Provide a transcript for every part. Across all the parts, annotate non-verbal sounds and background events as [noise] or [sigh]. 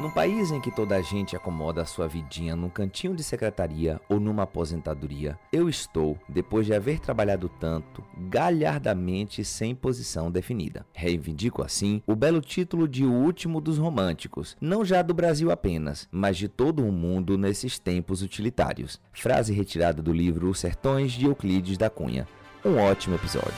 Num país em que toda a gente acomoda a sua vidinha num cantinho de secretaria ou numa aposentadoria, eu estou, depois de haver trabalhado tanto, galhardamente sem posição definida. Reivindico assim o belo título de O Último dos Românticos, não já do Brasil apenas, mas de todo o mundo nesses tempos utilitários. Frase retirada do livro Os Sertões de Euclides da Cunha. Um ótimo episódio.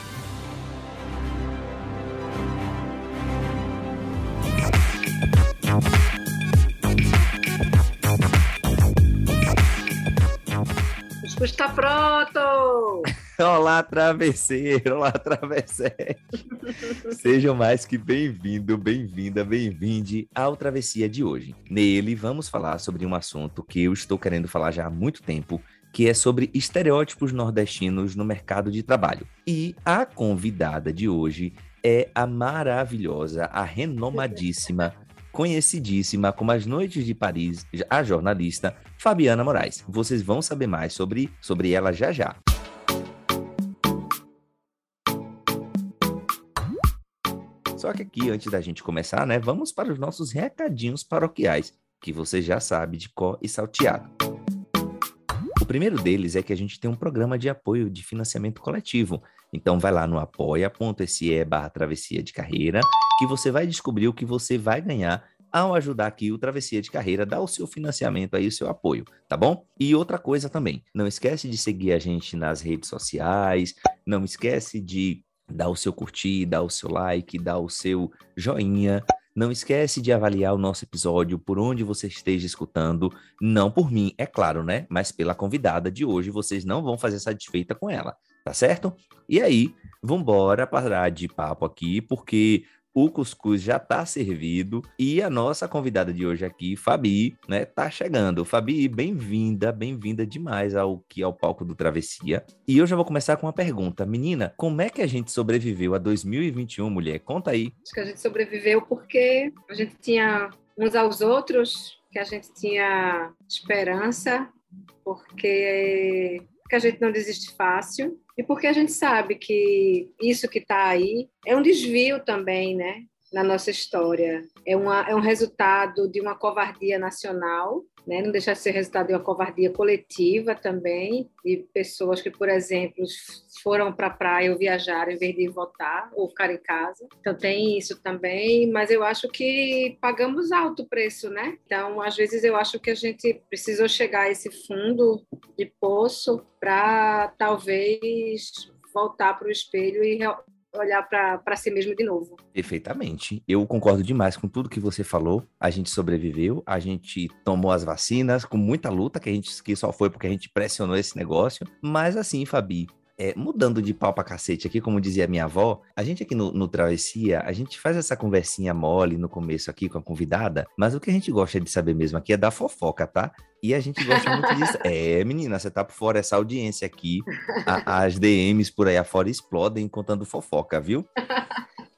Está pronto! [laughs] Olá, travesseiro! Olá, travesseiro! [laughs] Sejam mais que bem-vindo, bem-vinda, bem-vinde ao Travessia de hoje. Nele, vamos falar sobre um assunto que eu estou querendo falar já há muito tempo, que é sobre estereótipos nordestinos no mercado de trabalho. E a convidada de hoje é a maravilhosa, a renomadíssima conhecidíssima como As Noites de Paris, a jornalista Fabiana Moraes. Vocês vão saber mais sobre, sobre ela já já. Só que aqui, antes da gente começar, né, vamos para os nossos recadinhos paroquiais, que você já sabe de cor e salteado. O primeiro deles é que a gente tem um programa de apoio de financiamento coletivo. Então vai lá no apoia.se barra travessia de carreira que você vai descobrir o que você vai ganhar ao ajudar aqui o Travessia de Carreira, dar o seu financiamento aí, o seu apoio, tá bom? E outra coisa também, não esquece de seguir a gente nas redes sociais, não esquece de dar o seu curtir, dar o seu like, dar o seu joinha, não esquece de avaliar o nosso episódio por onde você esteja escutando, não por mim, é claro, né? Mas pela convidada de hoje, vocês não vão fazer satisfeita com ela, tá certo? E aí, vambora parar de papo aqui, porque o cuscuz já está servido e a nossa convidada de hoje aqui, Fabi, né, tá chegando. Fabi, bem-vinda, bem-vinda demais ao que ao palco do Travessia. E eu já vou começar com uma pergunta. Menina, como é que a gente sobreviveu a 2021, mulher? Conta aí. Acho que a gente sobreviveu porque a gente tinha uns aos outros, que a gente tinha esperança, porque que a gente não desiste fácil e porque a gente sabe que isso que está aí é um desvio também, né? Na nossa história. É, uma, é um resultado de uma covardia nacional né? não deixa de ser resultado de uma covardia coletiva também, de pessoas que, por exemplo, foram para a praia ou viajaram em vez de votar ou ficar em casa. Então tem isso também, mas eu acho que pagamos alto preço, né? Então, às vezes eu acho que a gente precisou chegar a esse fundo de poço para talvez voltar para o espelho e olhar para si mesmo de novo. Perfeitamente. Eu concordo demais com tudo que você falou. A gente sobreviveu, a gente tomou as vacinas com muita luta, que a gente que só foi porque a gente pressionou esse negócio. Mas assim, Fabi, é, mudando de pau pra cacete aqui, como dizia minha avó, a gente aqui no, no, Travessia, a gente faz essa conversinha mole no começo aqui com a convidada, mas o que a gente gosta de saber mesmo aqui é da fofoca, tá? E a gente gosta muito disso. [laughs] É, menina, você tá por fora essa audiência aqui, a, as DMs por aí afora explodem contando fofoca, viu?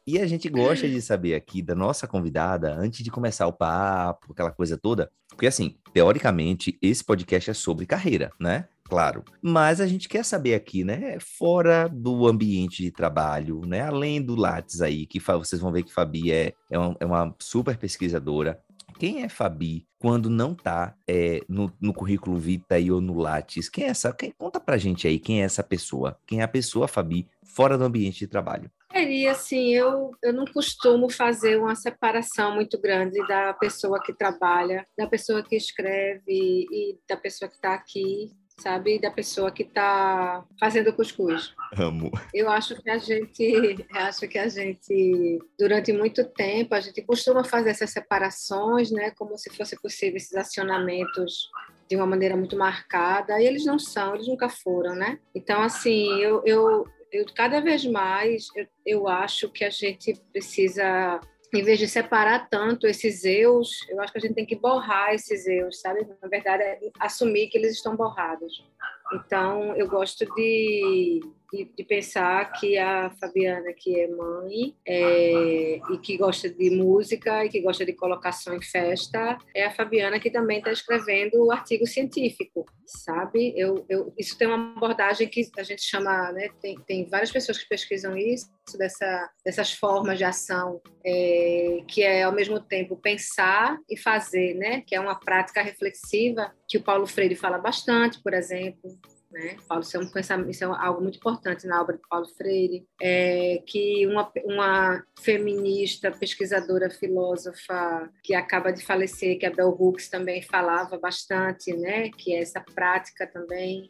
E a gente gosta de saber aqui da nossa convidada, antes de começar o papo, aquela coisa toda, porque assim, teoricamente, esse podcast é sobre carreira, né? claro. Mas a gente quer saber aqui, né? Fora do ambiente de trabalho, né? Além do Lattes aí, que vocês vão ver que Fabi é, é, uma, é uma super pesquisadora. Quem é Fabi quando não tá é, no, no, currículo Vitae ou no Lattes? Quem é essa? Quem, conta pra gente aí quem é essa pessoa. Quem é a pessoa, Fabi, fora do ambiente de trabalho? Seria assim, eu, eu não costumo fazer uma separação muito grande da pessoa que trabalha, da pessoa que escreve e da pessoa que está aqui sabe, da pessoa que está fazendo cuscuz. Amo. Eu acho que a gente, [laughs] acho que a gente, durante muito tempo, a gente costuma fazer essas separações, né, como se fosse possível esses acionamentos de uma maneira muito marcada, e eles não são, eles nunca foram, né? Então, assim, eu, eu, eu cada vez mais, eu, eu acho que a gente precisa em vez de separar tanto esses eus, eu acho que a gente tem que borrar esses eus, sabe? Na verdade, é assumir que eles estão borrados. Então, eu gosto de, de, de, pensar que a Fabiana, que é mãe é, e que gosta de música e que gosta de colocação em festa, é a Fabiana que também está escrevendo o artigo científico, sabe? Eu, eu, isso tem uma abordagem que a gente chama, né? Tem, tem várias pessoas que pesquisam isso, dessa, dessas formas de ação, é, que é ao mesmo tempo pensar e fazer, né? Que é uma prática reflexiva que o Paulo Freire fala bastante, por exemplo, né? Paulo, isso é, um pensamento, isso é algo muito importante na obra de Paulo Freire, é que uma, uma feminista, pesquisadora, filósofa que acaba de falecer, que a Bell Hooks também falava bastante, né? Que é essa prática também,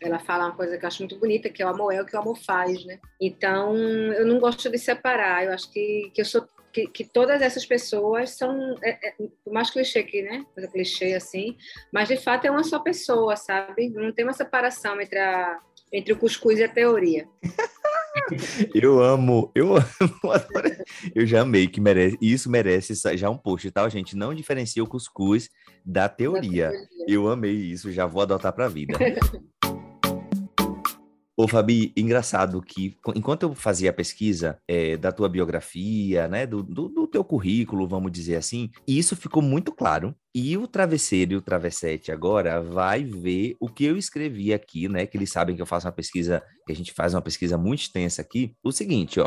ela fala uma coisa que eu acho muito bonita, que é o amor é o que o amor faz, né? Então, eu não gosto de separar, eu acho que, que eu sou que, que, todas essas pessoas são, é, é, mais clichê aqui, né? Coisa clichê assim, mas de fato é uma só pessoa, sabe? Não tem uma separação entre, a, entre o cuscuz e a teoria. [laughs] eu amo, eu [laughs] amo, eu já amei que merece, isso merece já um post, tá, gente? Não diferencia o cuscuz da teoria. Da teoria. Eu amei isso, já vou adotar para a vida. [laughs] Ô, Fabi, engraçado que enquanto eu fazia a pesquisa é, da tua biografia, né, do, do, do, teu currículo, vamos dizer assim, isso ficou muito claro. E o travesseiro e o travessete agora vai ver o que eu escrevi aqui, né, que eles sabem que eu faço uma pesquisa, que a gente faz uma pesquisa muito extensa aqui. O seguinte, ó.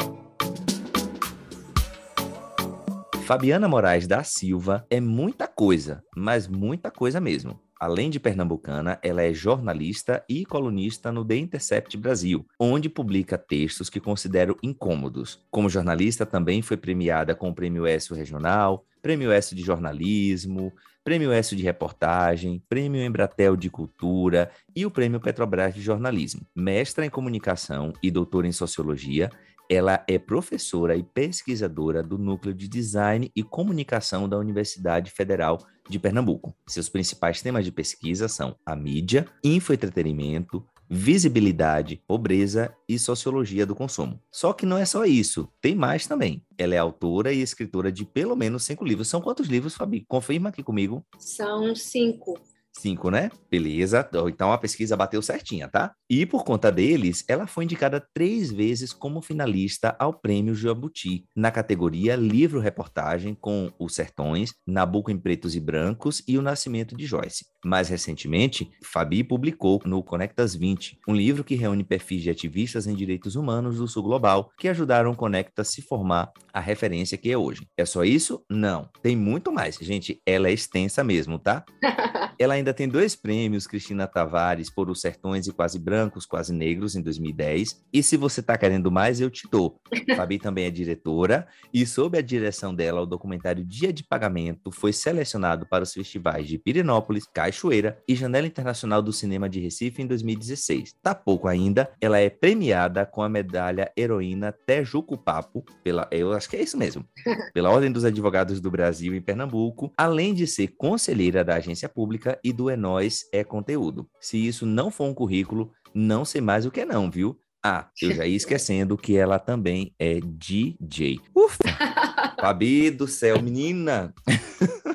Fabiana Moraes da Silva é muita coisa, mas muita coisa mesmo. Além de pernambucana, ela é jornalista e colunista no The Intercept Brasil, onde publica textos que considero incômodos. Como jornalista, também foi premiada com o Prêmio ESSO Regional, Prêmio ESSO de Jornalismo, Prêmio ESSO de Reportagem, Prêmio Embratel de Cultura e o Prêmio Petrobras de Jornalismo. Mestra em Comunicação e doutora em Sociologia, ela é professora e pesquisadora do Núcleo de Design e Comunicação da Universidade Federal de Pernambuco. Seus principais temas de pesquisa são a mídia, infoentretenimento, visibilidade, pobreza e sociologia do consumo. Só que não é só isso, tem mais também. Ela é autora e escritora de pelo menos cinco livros. São quantos livros, Fabi? Confirma aqui comigo. São cinco. Cinco, né? Beleza. Então a pesquisa bateu certinha, tá? E por conta deles, ela foi indicada três vezes como finalista ao Prêmio Jabuti, na categoria Livro-Reportagem, com Os Sertões, Nabucco em Pretos e Brancos e O Nascimento de Joyce. Mais recentemente, Fabi publicou no Conectas 20, um livro que reúne perfis de ativistas em direitos humanos do Sul Global que ajudaram o Conectas a se formar a referência que é hoje. É só isso? Não. Tem muito mais. Gente, ela é extensa mesmo, tá? [laughs] ela ainda tem dois prêmios, Cristina Tavares, por Os Sertões e Quase Brancos, Quase Negros, em 2010. E se você tá querendo mais, eu te dou. [laughs] Fabi também é diretora e sob a direção dela, o documentário Dia de Pagamento foi selecionado para os festivais de Pirenópolis, Cachoeira e Janela Internacional do Cinema de Recife em 2016. Tá pouco ainda, ela é premiada com a medalha Heroína Tejuco Papo, pela, eu acho que é isso mesmo, [laughs] pela Ordem dos Advogados do Brasil em Pernambuco, além de ser conselheira da agência pública e do É Nós é Conteúdo. Se isso não for um currículo, não sei mais o que é não, viu? Ah, eu já ia esquecendo que ela também é DJ. Ufa! [laughs] Fabi do céu, menina! [laughs]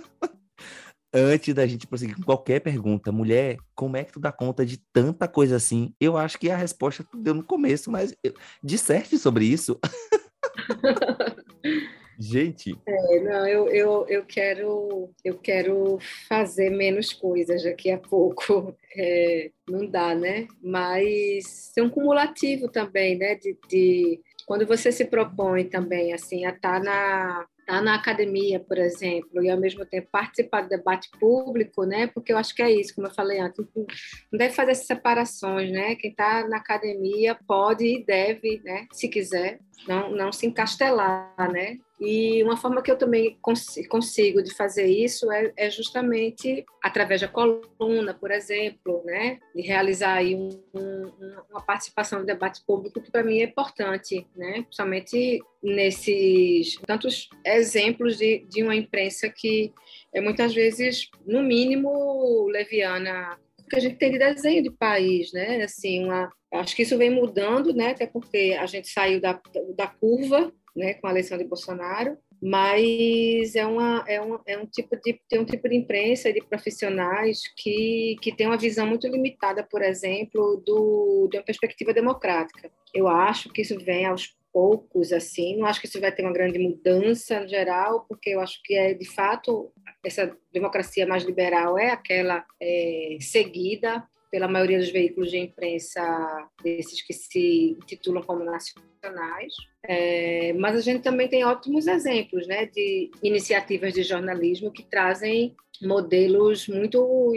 Antes da gente prosseguir com qualquer pergunta, mulher, como é que tu dá conta de tanta coisa assim? Eu acho que a resposta tu deu no começo, mas eu... disserte sobre isso. [laughs] Gente. É, não, eu, eu, eu, quero, eu quero fazer menos coisas daqui a pouco. [laughs] É, não dá, né? Mas é um cumulativo também, né? De, de quando você se propõe também assim a estar tá na tá na academia, por exemplo, e ao mesmo tempo participar do debate público, né? Porque eu acho que é isso, como eu falei antes, não deve fazer essas separações, né? Quem está na academia pode e deve, né? Se quiser, não, não se encastelar, né? E uma forma que eu também consigo de fazer isso é, é, justamente através da coluna, por exemplo, né? de realizar aí um, um, uma participação no debate público que para mim é importante, né? principalmente nesses tantos exemplos de, de uma imprensa que é muitas vezes, no mínimo, leviana que a gente tem de desenho de país, né? Assim, uma, acho que isso vem mudando, né? Até porque a gente saiu da, da curva né, com a eleição de Bolsonaro, mas é, uma, é, uma, é um tipo de tem um tipo de imprensa de profissionais que, que tem uma visão muito limitada, por exemplo, do, de uma perspectiva democrática. Eu acho que isso vem aos poucos, assim, não acho que isso vai ter uma grande mudança no geral, porque eu acho que é, de fato, essa democracia mais liberal é aquela é, seguida pela maioria dos veículos de imprensa desses que se titulam como nacionais, é, mas a gente também tem ótimos exemplos né, de iniciativas de jornalismo que trazem modelos muito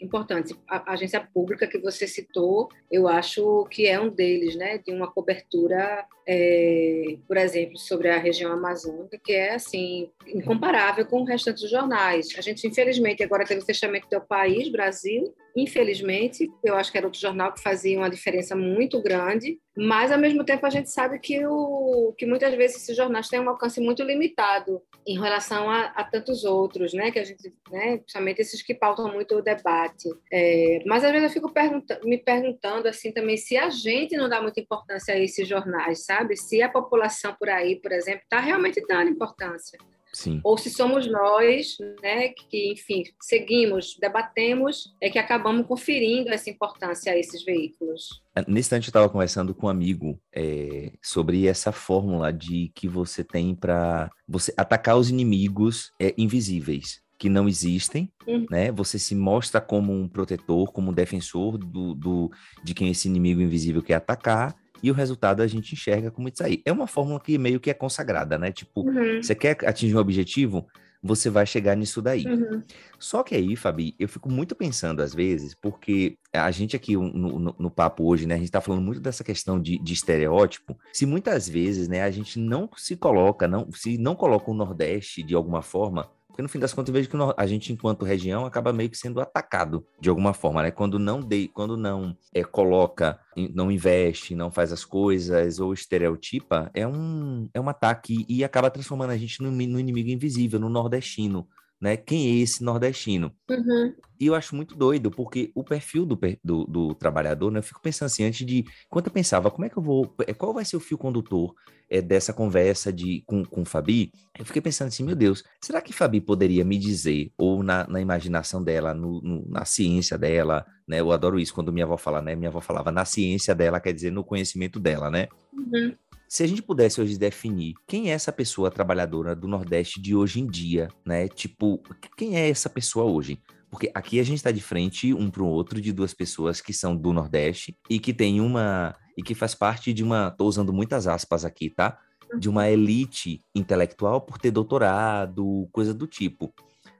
importantes. A agência pública que você citou, eu acho que é um deles, né, de uma cobertura, é, por exemplo, sobre a região amazônica, que é assim incomparável com o restante dos jornais. A gente, infelizmente, agora teve o fechamento do país, Brasil, infelizmente, eu acho que era outro jornal que fazia uma diferença muito grande, mas ao mesmo tempo a gente sabe que, o, que muitas vezes esses jornais têm um alcance muito limitado em relação a, a tantos outros, né, que a gente, né, principalmente esses que pautam muito o debate. É, mas às vezes eu fico pergunta me perguntando assim também se a gente não dá muita importância a esses jornais, sabe? Se a população por aí, por exemplo, está realmente dando importância. Sim. Ou se somos nós, né, que, enfim, seguimos, debatemos, é que acabamos conferindo essa importância a esses veículos. É, nesse instante, eu estava conversando com um amigo é, sobre essa fórmula de que você tem para você atacar os inimigos é, invisíveis que não existem, uhum. né? Você se mostra como um protetor, como um defensor do, do, de quem esse inimigo invisível quer atacar, e o resultado a gente enxerga como isso aí. É uma fórmula que meio que é consagrada, né? Tipo, uhum. você quer atingir um objetivo, você vai chegar nisso daí. Uhum. Só que aí, Fabi, eu fico muito pensando às vezes, porque a gente aqui no, no, no papo hoje, né, a gente tá falando muito dessa questão de, de, estereótipo, se muitas vezes, né, a gente não se coloca, não, se não coloca o Nordeste de alguma forma porque no fim das contas eu vejo que a gente, enquanto região, acaba meio que sendo atacado de alguma forma, né? Quando não de, quando não é, coloca, não investe, não faz as coisas ou estereotipa, é um, é um ataque e acaba transformando a gente no, no inimigo invisível, no nordestino né? Quem é esse nordestino? Uhum. E eu acho muito doido, porque o perfil do, do, do, trabalhador, né? Eu fico pensando assim, antes de. Quando eu pensava, como é que eu vou. É, qual vai ser o fio condutor é, dessa conversa de, com, com o Fabi? Eu fiquei pensando assim, meu Deus, será que Fabi poderia me dizer, ou na, na imaginação dela, no, no, na ciência dela, né? Eu adoro isso quando minha avó fala, né? Minha avó falava na ciência dela, quer dizer, no conhecimento dela, né? Uhum. Se a gente pudesse hoje definir quem é essa pessoa trabalhadora do Nordeste de hoje em dia, né? Tipo, quem é essa pessoa hoje? Porque aqui a gente está de frente um para o outro de duas pessoas que são do Nordeste e que tem uma e que faz parte de uma, tô usando muitas aspas aqui, tá? De uma elite intelectual por ter doutorado, coisa do tipo.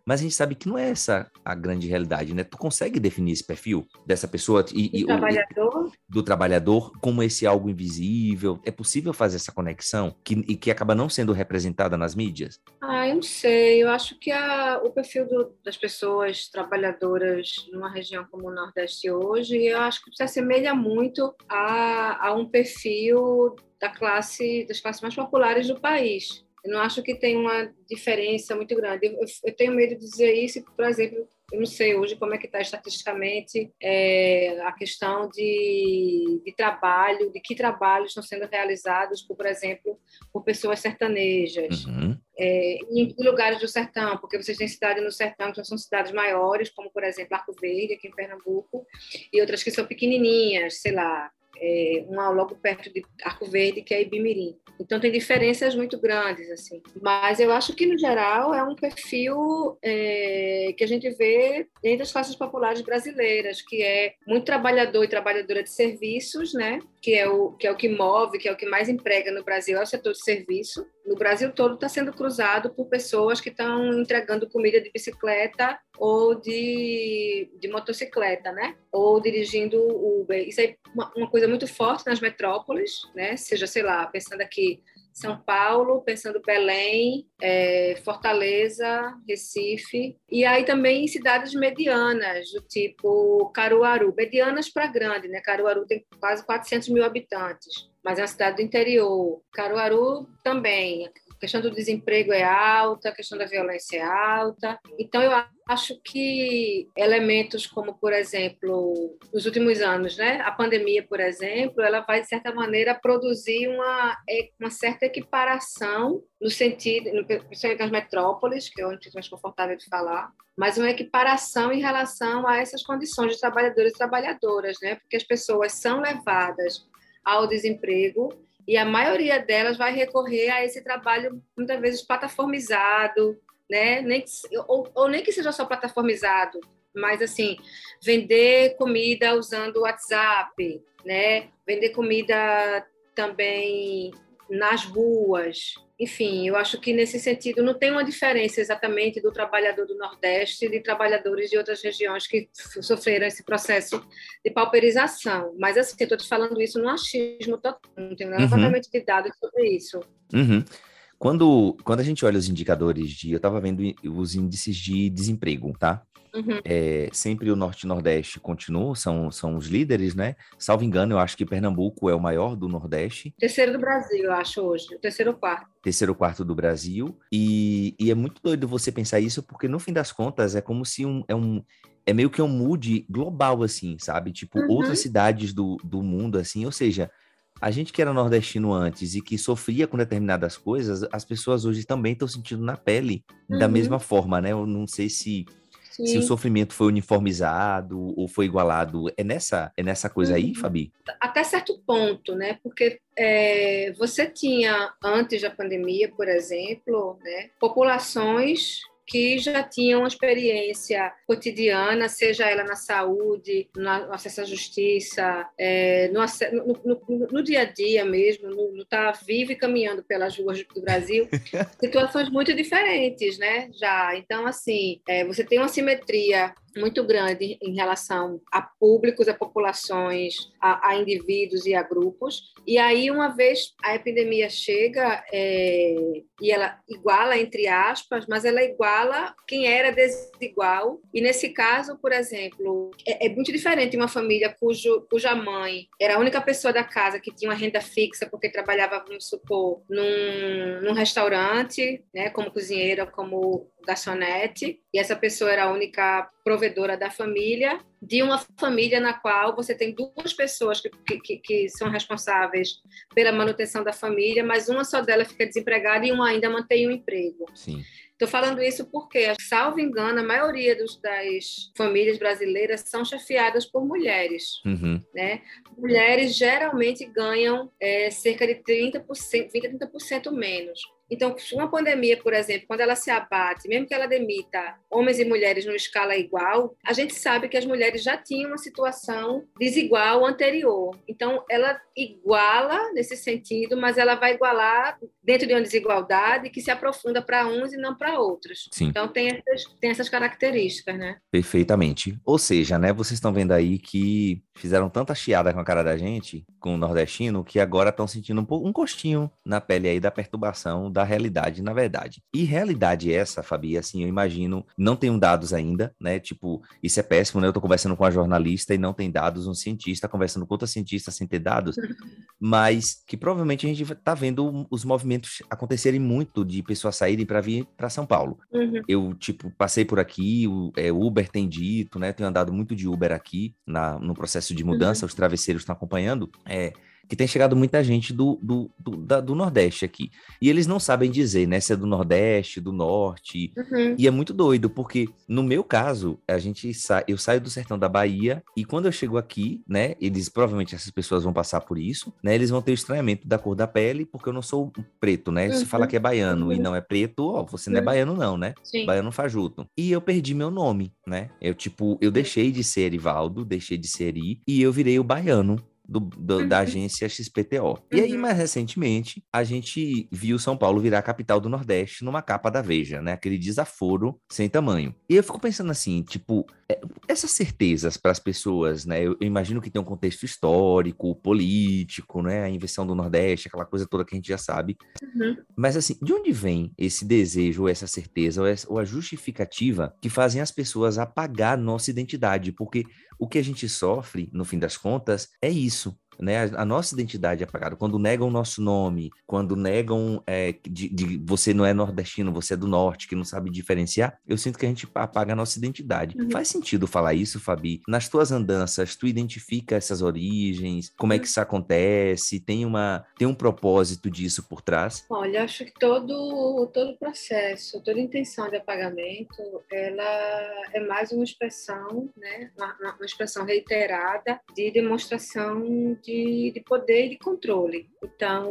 Mas a gente sabe que não é essa a grande realidade, né? Tu consegue definir esse perfil dessa pessoa e, do, trabalhador? do trabalhador como esse algo invisível? É possível fazer essa conexão que, e que acaba não sendo representada nas mídias? Ah, eu não sei. Eu acho que a, o perfil do, das pessoas trabalhadoras numa região como o Nordeste hoje, eu acho que se assemelha muito a, a um perfil da classe das classes mais populares do país eu não acho que tem uma diferença muito grande. Eu, eu, tenho medo de dizer isso, por exemplo, eu não sei hoje como é que está estatisticamente é, a questão de, de trabalho, de que trabalhos estão sendo realizados, por, por exemplo, por pessoas sertanejas. Uhum. É, em lugares do sertão, porque vocês têm cidades no sertão que são cidades maiores, como, por exemplo, Arco Verde, aqui em Pernambuco, e outras que são pequenininhas, sei lá, é, uma logo perto de Arco Verde, que é Ibimirim. Então tem diferenças muito grandes, assim. Mas eu acho que, no geral, é um perfil é, que a gente vê entre as classes populares brasileiras, que é muito trabalhador e trabalhadora de serviços, né? Que é o que, é o que move, que é o que mais emprega no Brasil, é o setor de serviço. No Brasil todo está sendo cruzado por pessoas que estão entregando comida de bicicleta ou de, de motocicleta, né? Ou dirigindo Uber. Isso é uma, uma coisa muito forte nas metrópoles, né? Seja, sei lá, pensando aqui são Paulo, pensando Belém, é, Fortaleza, Recife, e aí também em cidades medianas, do tipo Caruaru, medianas para grande, né? Caruaru tem quase 400 mil habitantes, mas é uma cidade do interior. Caruaru também, A questão do desemprego é alta, a questão da violência é alta. Então, eu acho que elementos como, por exemplo, nos últimos anos, né, a pandemia, por exemplo, ela vai, de certa maneira, produzir uma, uma certa equiparação no sentido, principalmente nas metrópoles, que é onde é mais confortável de falar, mas uma equiparação em relação a essas condições de trabalhadores e trabalhadoras, né, porque as pessoas são levadas ao desemprego e a maioria delas vai recorrer a esse trabalho muitas vezes plataformizado, né? Nem que, ou, ou nem que seja só plataformizado, mas assim, vender comida usando o WhatsApp, né? Vender comida também nas ruas. Enfim, eu acho que nesse sentido não tem uma diferença exatamente do trabalhador do Nordeste e de trabalhadores de outras regiões que sofreram esse processo de pauperização. Mas assim, eu estou te falando isso no achismo total, não tenho nada uhum. de dados sobre isso. Uhum. Quando, quando a gente olha os indicadores de. Eu estava vendo os índices de desemprego, tá? Uhum. É, sempre o Norte e Nordeste continuam, são, são os líderes, né? Salvo engano, eu acho que Pernambuco é o maior do Nordeste. Terceiro do Brasil, eu acho hoje. O terceiro quarto. Terceiro quarto do Brasil. E, e é muito doido você pensar isso, porque no fim das contas é como se um, é um. É meio que um mood global, assim, sabe? Tipo, uhum. outras cidades do, do mundo, assim, ou seja, a gente que era nordestino antes e que sofria com determinadas coisas, as pessoas hoje também estão sentindo na pele uhum. da mesma forma, né? Eu não sei se, se o sofrimento foi uniformizado ou foi igualado. É nessa, é nessa coisa uhum. aí, Fabi? Até certo ponto, né? Porque é, você tinha, antes da pandemia, por exemplo, né, populações que já tinham uma experiência cotidiana, seja ela na saúde, no acesso à justiça, é, no, no, no, no, dia a dia mesmo, no estar tá vivo e caminhando pelas ruas do Brasil, [laughs] situações muito diferentes, né? Já. Então, assim, é, você tem uma simetria muito grande em relação a públicos, a populações, a, a indivíduos e a grupos. E aí, uma vez a epidemia chega é, e ela iguala, entre aspas, mas ela iguala quem era desigual. E nesse caso, por exemplo, é, é muito diferente uma família cujo, cuja mãe era a única pessoa da casa que tinha uma renda fixa porque trabalhava, vamos supor, num, num restaurante, né, como cozinheira, como garçonete, e essa pessoa era a única provedora da família, de uma família na qual você tem duas pessoas que, que, que são responsáveis pela manutenção da família, mas uma só delas fica desempregada e uma ainda mantém um emprego. Sim. Estou falando isso porque, salvo engano, a maioria dos, das famílias brasileiras são chefiadas por mulheres. Uhum. Né? Mulheres geralmente ganham é, cerca de 30%, 20% a 30% menos. Então, uma pandemia, por exemplo, quando ela se abate, mesmo que ela demita homens e mulheres numa escala igual, a gente sabe que as mulheres já tinham uma situação desigual anterior. Então, ela iguala nesse sentido, mas ela vai igualar dentro de uma desigualdade que se aprofunda para uns e não para outros. Sim. Então, tem essas, tem essas características, né? Perfeitamente. Ou seja, né, vocês estão vendo aí que fizeram tanta chiada com a cara da gente, com o nordestino, que agora estão sentindo um, um gostinho na pele aí da perturbação da realidade, na verdade. E realidade essa, Fabi, assim, eu imagino, não tenho dados ainda, né? Tipo, isso é péssimo, né? Eu tô conversando com a jornalista e não tem dados, um cientista conversando com outro cientista sem ter dados, [laughs] mas que provavelmente a gente tá vendo os movimentos acontecerem muito de pessoas saírem para vir para São Paulo. Uhum. Eu, tipo, passei por aqui, o é, Uber tem dito, né? Tenho andado muito de Uber aqui na, no processo de mudança, uhum. os travesseiros estão acompanhando. É, que tem chegado muita gente do, do, do, da, do, Nordeste aqui. E eles não sabem dizer, né, se é do Nordeste, do Norte. Uhum. E é muito doido, porque no meu caso, a gente sa eu saio do sertão da Bahia e quando eu chego aqui, né, eles provavelmente essas pessoas vão passar por isso, né, eles vão ter o estranhamento da cor da pele, porque eu não sou preto, né? Uhum. Se fala que é baiano uhum. e não é preto, ó, você não é uhum. baiano não, né? Sim. Baiano fajuto. E eu perdi meu nome, né? Eu tipo, eu deixei de ser Erivaldo, deixei de ser I e eu virei o baiano do, do, da uhum. agência XPTO. E aí, uhum. mais recentemente, a gente viu São Paulo virar a capital do Nordeste numa capa da Veja, né? Aquele desaforo sem tamanho. E eu fico pensando assim, tipo, é, essas certezas para as pessoas, né? Eu, eu, imagino que tem um contexto histórico, político, né? A invenção do Nordeste, aquela coisa toda que a gente já sabe. Uhum. Mas assim, de onde vem esse desejo, ou essa certeza, ou, essa, ou a justificativa que fazem as pessoas apagar nossa identidade? Porque o que a gente sofre, no fim das contas, é isso né? A, a nossa identidade é apagada. Quando negam o nosso nome, quando negam é, de, de, você não é nordestino, você é do norte, que não sabe diferenciar, eu sinto que a gente apaga a nossa identidade. Uhum. Faz sentido falar isso, Fabi? Nas tuas andanças, tu identifica essas origens? Como é que isso acontece? Tem uma tem um propósito disso por trás? Olha, acho que todo todo processo, toda intenção de apagamento, ela é mais uma expressão, né? Uma, uma expressão reiterada de demonstração de, de poder e de controle. Então,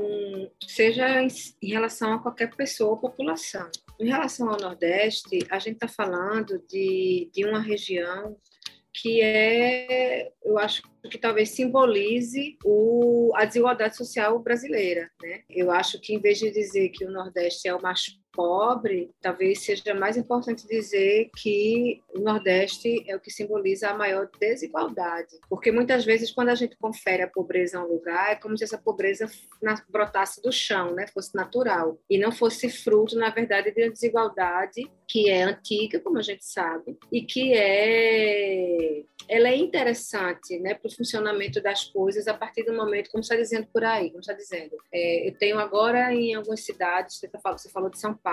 seja em, em relação a qualquer pessoa ou população. Em relação ao Nordeste, a gente está falando de, de uma região que é, eu acho que talvez simbolize o, a desigualdade social brasileira. Né? Eu acho que, em vez de dizer que o Nordeste é o mais pobre, talvez seja mais importante dizer que o Nordeste é o que simboliza a maior desigualdade. Porque muitas vezes, quando a gente confere a pobreza a um lugar, é como se essa pobreza brotasse do chão, né? fosse natural, e não fosse fruto, na verdade, de uma desigualdade que é antiga, como a gente sabe, e que é ela é interessante né, para o funcionamento das coisas a partir do momento, como está dizendo por aí, como está dizendo. É, eu tenho agora em algumas cidades, você, tá você falou de São Paulo,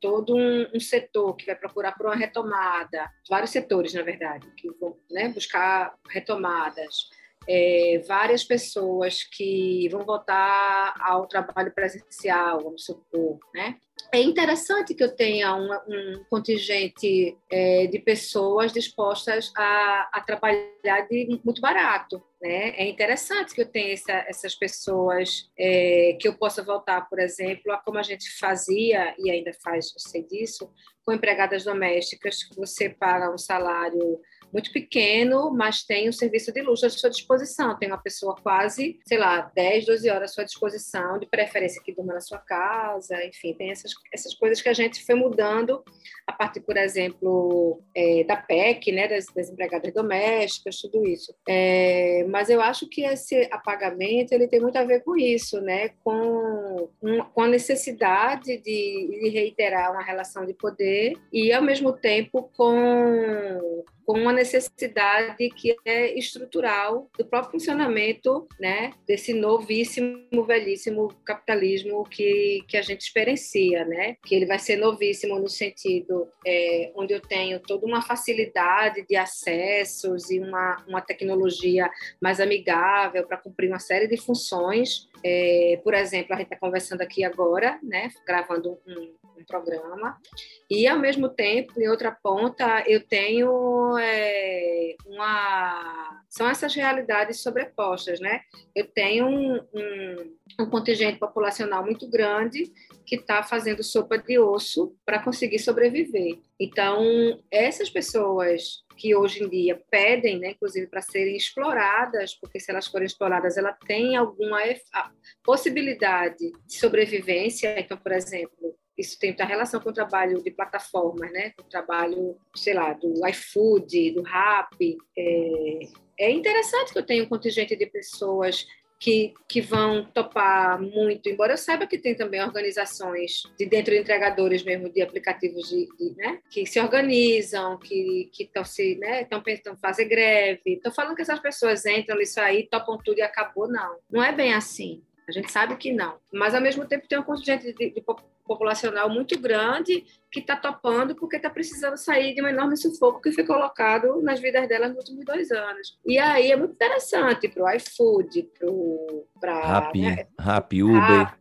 todo um, um, setor que vai procurar por uma retomada, vários setores, na verdade, que vão né, buscar retomadas. É, várias pessoas que vão voltar ao trabalho presencial, vamos supor, né? é interessante que eu tenha um, um contingente é, de pessoas dispostas a, a trabalhar de muito barato. Né? É interessante que eu tenha essa, essas pessoas, é, que eu possa voltar, por exemplo, a como a gente fazia, e ainda faz, eu sei disso, com empregadas domésticas, que você paga um salário muito pequeno, mas tem um serviço de luxo à sua disposição. Tem uma pessoa quase, sei lá, 10, 12 horas à sua disposição, de preferência que durma na sua casa, enfim, tem essas, essas coisas que a gente foi mudando a partir, por exemplo, é, da PEC, né, das, das, empregadas domésticas, tudo isso. É, mas eu acho que esse apagamento ele tem muito a ver com isso, né, com, com a necessidade de, de reiterar uma relação de poder e, ao mesmo tempo, com com uma necessidade que é estrutural do próprio funcionamento né, desse novíssimo, velhíssimo capitalismo que, que a gente experiencia, né? que ele vai ser novíssimo no sentido é, onde eu tenho toda uma facilidade de acessos e uma, uma tecnologia mais amigável para cumprir uma série de funções. É, por exemplo, a gente está conversando aqui agora, né, gravando um, um programa, e ao mesmo tempo, em outra ponta, eu tenho é, uma. São essas realidades sobrepostas, né? Eu tenho um, um, um contingente populacional muito grande que está fazendo sopa de osso para conseguir sobreviver. Então, essas pessoas que hoje em dia pedem, né, inclusive para serem exploradas, porque se elas forem exploradas, ela tem alguma possibilidade de sobrevivência. Então, por exemplo, isso tem muita relação com o trabalho de plataformas, né? Com o trabalho, sei lá, do iFood, do Rap. É, é interessante que eu tenha um contingente de pessoas que, que vão topar muito, embora eu saiba que tem também organizações de dentro de entregadores mesmo de aplicativos de, de né, que se organizam, que estão se, né, estão pensando fazer greve. Estou falando que essas pessoas entram nisso aí, topam tudo e acabou, não. Não é bem assim. A gente sabe que não. Mas, ao mesmo tempo, tem um contingente de, de populacional muito grande que está topando porque está precisando sair de um enorme sufoco que foi colocado nas vidas delas nos últimos dois anos. E aí é muito interessante para o iFood, para... Rappi, né? Rappi, Uber...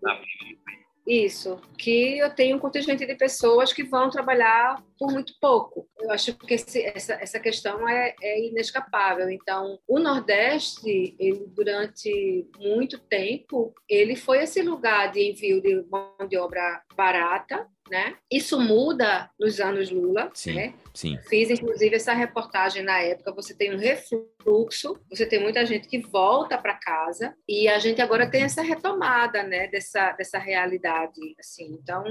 isso, que eu tenho um contingente de pessoas que vão trabalhar por muito pouco. Eu acho que esse, essa, essa questão é, é, inescapável. Então, o Nordeste, ele, durante muito tempo, ele foi esse lugar de envio de mão de obra barata, né? Isso muda nos anos Lula, sim, né? Sim. Fiz inclusive essa reportagem na época. Você tem um refluxo, você tem muita gente que volta para casa e a gente agora tem essa retomada, né? Dessa dessa realidade, assim. Então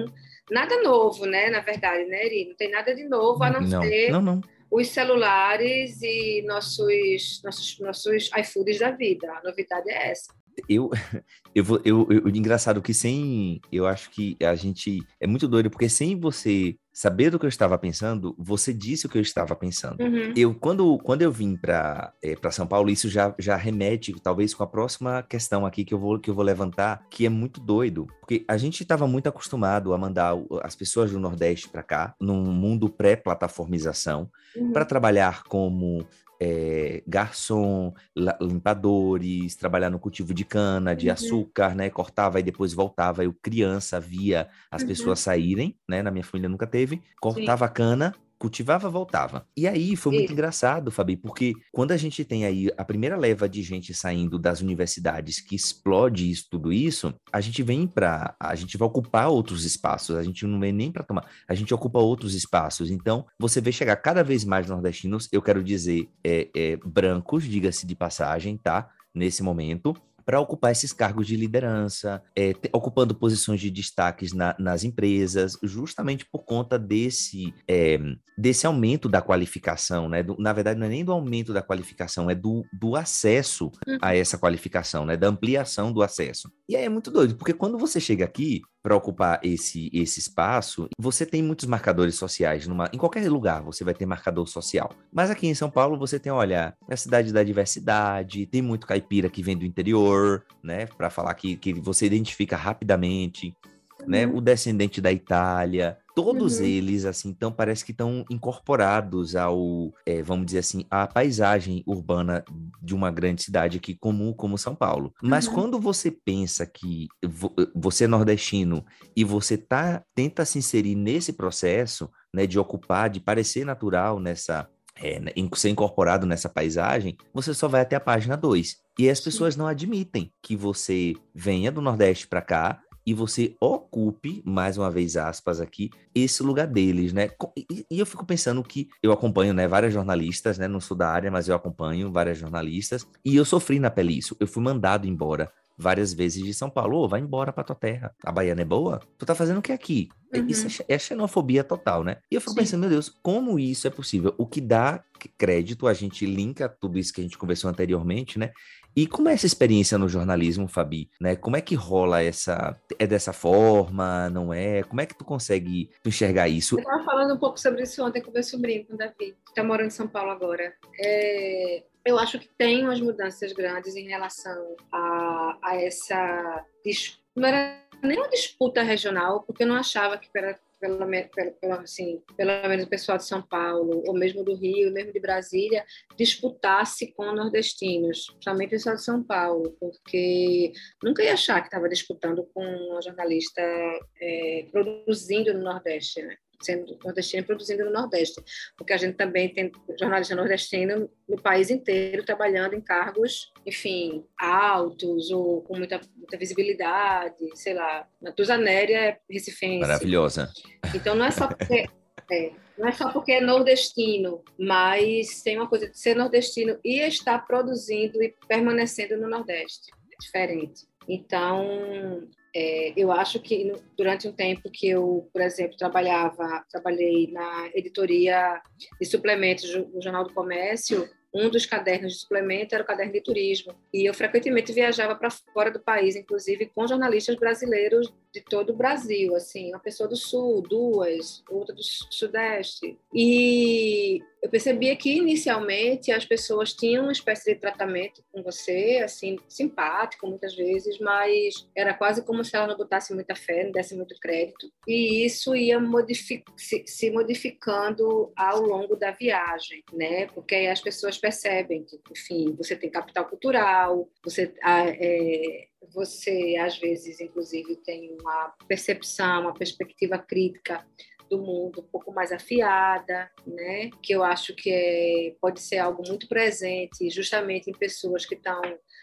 nada novo, né? Na verdade, né, Eri? Não tem nada de novo a não, não ser não, não. os celulares e nossos nossos nossos iFoods da vida. A novidade é essa eu, [laughs] eu vou, eu, eu, engraçado que sem, eu acho que a gente é muito doido porque sem você saber do que eu estava pensando, você disse o que eu estava pensando. Uhum. Eu, quando, quando eu vim para é, São Paulo, isso já, já remete, talvez, com a próxima questão aqui que eu vou, que eu vou levantar, que é muito doido. Porque a gente estava muito acostumado a mandar as pessoas do Nordeste para cá, num mundo pré-plataformização, Uhum. para trabalhar como é, garçom, limpadores, trabalhar no cultivo de cana, de Uhum. açúcar, né? Cortava e depois voltava. Eu, criança, via as Uhum. pessoas saírem, né? Na minha família nunca teve. Cortava a cana, cultivava, voltava. E aí foi muito engraçado, Fabi, porque quando a gente tem aí a primeira leva de gente saindo das universidades que explode isso, tudo isso, a gente vem para, a gente vai ocupar outros espaços. A gente não vem nem para tomar, a gente ocupa outros espaços. Então, você vê chegar cada vez mais nordestinos, eu quero dizer, é, é, brancos, diga-se de passagem, tá? Nesse momento, para ocupar esses cargos de liderança, é, ocupando posições de destaques na- nas empresas, justamente por conta desse, é, desse aumento da qualificação, né? Do- na verdade, não é nem do aumento da qualificação, é do, do acesso a essa qualificação, né? Da ampliação do acesso. E aí é muito doido, porque quando você chega aqui para ocupar esse, esse espaço, você tem muitos marcadores sociais. Numa, em qualquer lugar você vai ter marcador social. Mas aqui em São Paulo você tem, olha, a cidade da diversidade, tem muito caipira que vem do interior, né? Para falar que, que você identifica rapidamente, né? Uhum. O descendente da Itália. Todos Uhum. eles, assim, então parece que estão incorporados ao, é, vamos dizer assim, à paisagem urbana de uma grande cidade aqui comum como São Paulo. Mas Uhum. quando você pensa que vo- você é nordestino e você tá tenta se inserir nesse processo, né, de ocupar, de parecer natural nessa é, ser incorporado nessa paisagem, você só vai até a página 2. E as pessoas não admitem que você venha do Nordeste para cá e você ocupe, mais uma vez aspas aqui, esse lugar deles, né? E, e eu fico pensando que eu acompanho, né, várias jornalistas, né? Não sou da área, mas eu acompanho várias jornalistas e eu sofri na pele isso. Eu fui mandado embora várias vezes de São Paulo. Ô, vai embora pra tua terra. A Baiana é boa? Tu tá fazendo o que aqui? É- Isso é, Uhum. é xenofobia total, né? E eu fico Sim. pensando, meu Deus, como isso é possível? O que dá crédito, a gente linka tudo isso que a gente conversou anteriormente, né? E como é essa experiência no jornalismo, Fabi? Né? Como é que rola essa. É dessa forma? Não é? Como é que tu consegue enxergar isso? Eu estava falando um pouco sobre isso ontem com meu sobrinho, com o Davi, que está morando em São Paulo agora. É, eu acho que tem umas mudanças grandes em relação a, a essa. dis- Não era nem uma disputa regional, porque eu não achava que era. Pelo, pelo, assim, pelo menos o pessoal de São Paulo, ou mesmo do Rio, mesmo de Brasília, disputasse com nordestinos, principalmente o pessoal de São Paulo, porque nunca ia achar que estava disputando com uma jornalista é, produzindo no Nordeste, né? Sendo nordestina e produzindo no Nordeste, porque a gente também tem jornalista nordestino no país inteiro trabalhando em cargos, enfim, altos ou com muita, muita visibilidade, sei lá. Natuza Néria é recifense. Maravilhosa. Então não é só porque é, não é só porque é nordestino, mas tem uma coisa de ser nordestino e estar produzindo e permanecendo no Nordeste. É diferente. Então, é, eu acho que durante um tempo que eu, por exemplo, trabalhava, trabalhei na editoria de suplementos do Jornal do Comércio, um dos cadernos de suplemento era o caderno de turismo. E eu frequentemente viajava para fora do país, inclusive com jornalistas brasileiros de todo o Brasil, assim, uma pessoa do sul, duas, outra do sudeste. E eu percebia que inicialmente as pessoas tinham uma espécie de tratamento com você, assim, simpático muitas vezes, mas era quase como se ela não botasse muita fé, não desse muito crédito. E isso ia modifi se, se modificando ao longo da viagem, né? Porque aí as pessoas percebem que, enfim, você tem capital cultural, você ah, é, você às vezes inclusive tem uma percepção, uma perspectiva crítica do mundo um pouco mais afiada, né? Que eu acho que é, pode ser algo muito presente, justamente em pessoas que estão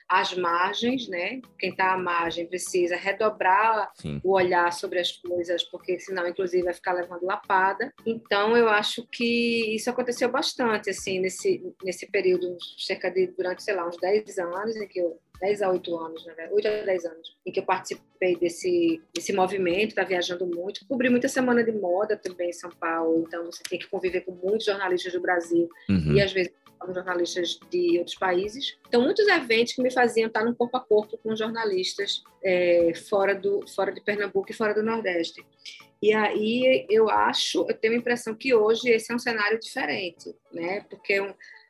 às margens, né? Quem está à margem precisa redobrar Sim. o olhar sobre as coisas, porque senão, inclusive, vai ficar levando lapada. Então, eu acho que isso aconteceu bastante, assim, nesse, nesse período, cerca de, durante, sei lá, uns 10 anos, em que eu 10 a 8 anos, né? 8 a 10 anos, em que eu participei desse, desse movimento, tá viajando muito. Cobri muita semana de moda também em São Paulo, então você tem que conviver com muitos jornalistas do Brasil Uhum. e às vezes com jornalistas de outros países. Então, muitos eventos que me faziam estar no corpo a corpo com jornalistas é, fora, do, fora de Pernambuco e fora do Nordeste. E aí eu acho, eu tenho a impressão que hoje esse é um cenário diferente, né? Porque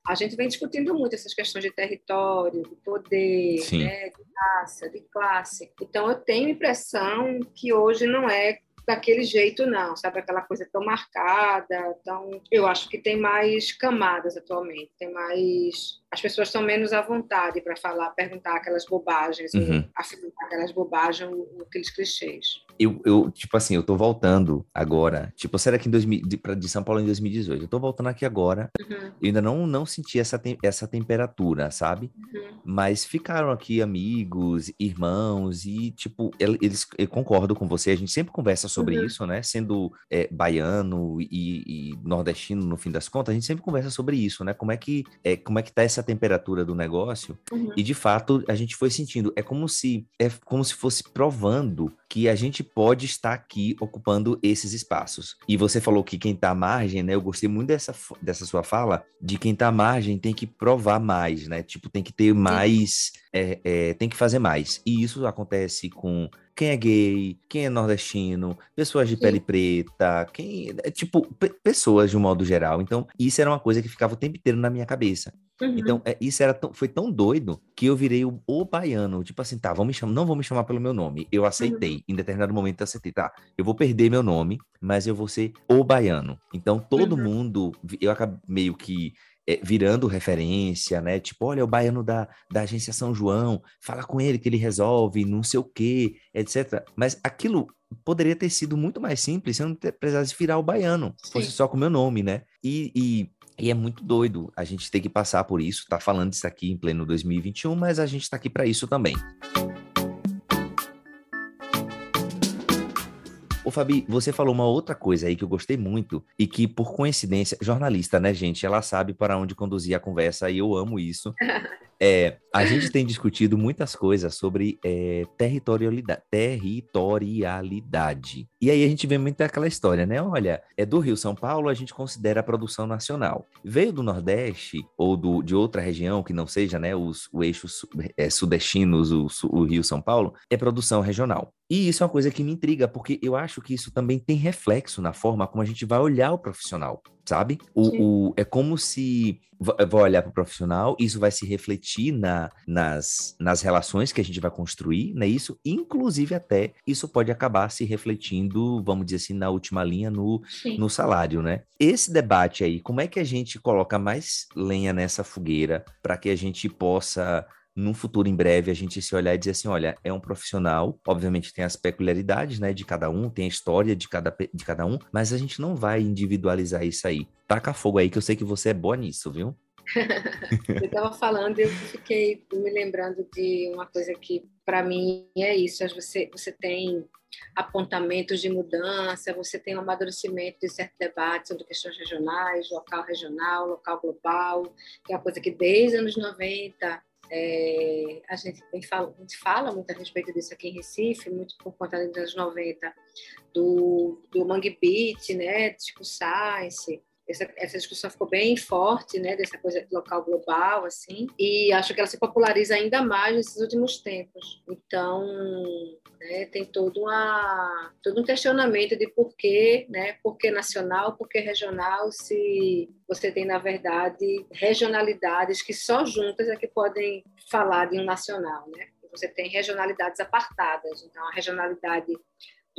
a gente vem discutindo muito essas questões de território, de poder, né? de raça, de classe. Então eu tenho a impressão que hoje não é daquele jeito, não, sabe? Aquela coisa tão marcada, tão. Eu acho que tem mais camadas atualmente, tem mais. As pessoas estão menos à vontade para falar, perguntar aquelas bobagens, uhum. afirmar aquelas bobagens, aqueles clichês eu, eu, tipo assim, eu tô voltando agora. Tipo, será que em 2000, de, pra, de São Paulo em 2018? Eu tô voltando aqui agora. Uhum. Eu ainda não, não senti essa, te, essa temperatura, sabe? Uhum. Mas ficaram aqui amigos, irmãos, e, tipo, eles, eu concordo com você. A gente sempre conversa sobre uhum. isso, né? Sendo é, baiano e, e, nordestino, no fim das contas, a gente sempre conversa sobre isso, né? Como é que, é, como é que tá essa temperatura do negócio? Uhum. E, de fato, a gente foi sentindo. É como se, é como se fosse provando que a gente pode estar aqui ocupando esses espaços. E você falou que quem está à margem, né? Eu gostei muito dessa, dessa sua fala, de quem está à margem tem que provar mais, né? Tipo, tem que ter mais, é, é, tem que fazer mais. E isso acontece com quem é gay, quem é nordestino, pessoas de Sim. pele preta, quem. É, tipo, pessoas de um modo geral. Então, isso era uma coisa que ficava o tempo inteiro na minha cabeça. Uhum. Então, é, isso era tão, foi tão doido que eu virei o, o baiano. Tipo assim, tá, vão me chamar, não vou me chamar pelo meu nome. Eu aceitei. Uhum. Em determinado momento eu aceitei, tá, eu vou perder meu nome, mas eu vou ser o baiano. Então, todo uhum. mundo, eu acabei meio que é, virando referência, né? Tipo, olha, o baiano da, da agência São João, fala com ele que ele resolve, não sei o quê, etc. Mas aquilo poderia ter sido muito mais simples se eu não precisasse virar o baiano, Sim. fosse só com o meu nome, né? E, e e é muito doido a gente ter que passar por isso, tá falando isso aqui em pleno 2021, mas a gente está aqui para isso também. Ô, Fabi, você falou uma outra coisa aí que eu gostei muito e que, por coincidência, jornalista, né, gente? Ela sabe para onde conduzir a conversa e eu amo isso. [laughs] É, a gente tem discutido muitas coisas sobre é, territorialidade, territorialidade. E aí a gente vê muito aquela história, né? Olha, é do Rio São Paulo, a gente considera a produção nacional. Veio do Nordeste ou do, de outra região que não seja, né, os, o eixo é, sudestinos, o, o Rio São Paulo, é produção regional. E isso é uma coisa que me intriga, porque eu acho que isso também tem reflexo na forma como a gente vai olhar o profissional, sabe? O, o é como se vou olhar para o profissional, isso vai se refletir na, nas, nas relações que a gente vai construir, né? Isso, inclusive até isso pode acabar se refletindo, vamos dizer assim, na última linha no, no salário, né? Esse debate aí, como é que a gente coloca mais lenha nessa fogueira para que a gente possa num futuro em breve a gente se olhar e dizer assim, olha, é um profissional, obviamente tem as peculiaridades, né, de cada um, tem a história de cada, de cada um, mas a gente não vai individualizar isso aí. Taca fogo aí que eu sei que você é boa nisso, viu? [laughs] eu estava falando e eu fiquei me lembrando de uma coisa que para mim é isso, você você tem apontamentos de mudança, você tem um amadurecimento de certo debate sobre questões regionais, local regional, local global, que é uma coisa que desde os anos 90 é, a, gente fala, a gente fala muito a respeito disso aqui em Recife, muito por conta dos anos 90, do, do Mangue Beat, né, Tipo Science, essa, essa, discussão ficou bem forte, né, dessa coisa local global, assim, e acho que ela se populariza ainda mais nesses últimos tempos. Então, né, tem todo, uma, todo um questionamento de por que, né, por que nacional, por que regional, se você tem, na verdade, regionalidades que só juntas é que podem falar de um nacional, né? Você tem regionalidades apartadas, então a regionalidade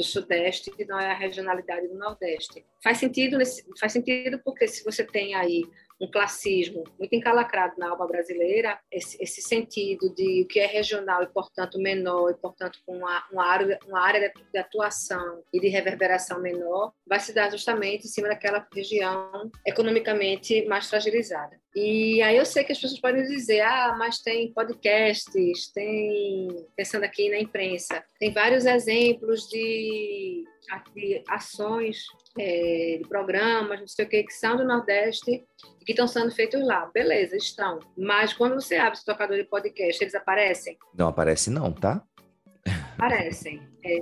do Sudeste e não é a regionalidade do Nordeste. Faz sentido, faz sentido porque se você tem aí um classismo muito encalacrado na alma brasileira, esse, esse, sentido de o que é regional e, portanto, menor, e, portanto, com uma, uma, área, uma área de atuação e de reverberação menor, vai se dar justamente em cima daquela região economicamente mais fragilizada. E aí eu sei que as pessoas podem dizer, ah, mas tem podcasts, tem, pensando aqui na imprensa, tem vários exemplos de, de ações, é, de programas, não sei o que, que são do Nordeste e que estão sendo feitos lá. Beleza, estão. Mas quando você abre esse tocador de podcast, eles aparecem? Não aparece não, tá? Aparecem. É,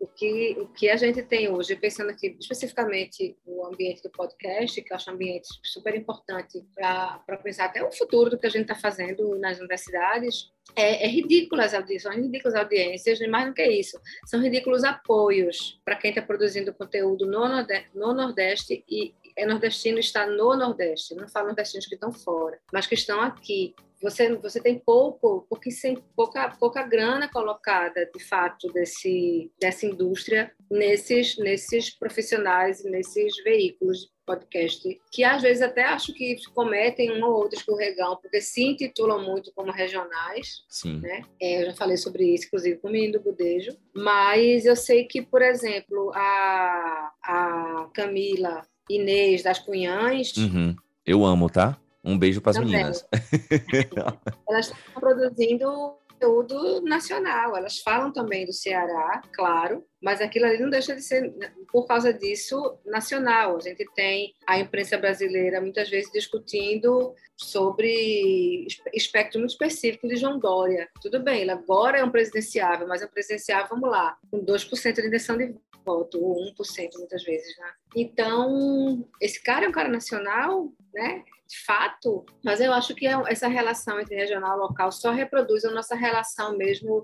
o, que, o que a gente tem hoje, pensando aqui especificamente no ambiente do podcast, que eu acho um ambiente super importante para pensar até o futuro do que a gente está fazendo nas universidades, é, é ridículo as audiências, são ridículas audiências, mais do que isso, são ridículos apoios para quem está produzindo conteúdo no Nordeste, no Nordeste e é nordestino está no Nordeste, não falo nordestinos que estão fora, mas que estão aqui. Você, você tem pouco, porque sem pouca, pouca grana colocada, de fato, desse, dessa indústria nesses, nesses profissionais, nesses veículos podcast, que às vezes até acho que cometem um ou outro escorregão, porque se intitulam muito como regionais. Sim. Né? É, eu já falei sobre isso, inclusive, com o menino do Budejo. Mas eu sei que, por exemplo, a, a Camila Inês das Cunhães. Uhum. Eu amo, tá? Um beijo para as meninas. [laughs] Elas estão produzindo conteúdo nacional. Elas falam também do Ceará, claro, mas aquilo ali não deixa de ser, por causa disso, nacional. A gente tem a imprensa brasileira muitas vezes discutindo sobre espectro muito específico de João Dória. Tudo bem, ele agora é um presidenciável, mas é um presidenciável, vamos lá, com 2% de intenção de voto, ou 1% muitas vezes, né? Então, esse cara é um cara nacional, né? De fato, mas eu acho que é essa relação entre regional e local só reproduz a nossa relação mesmo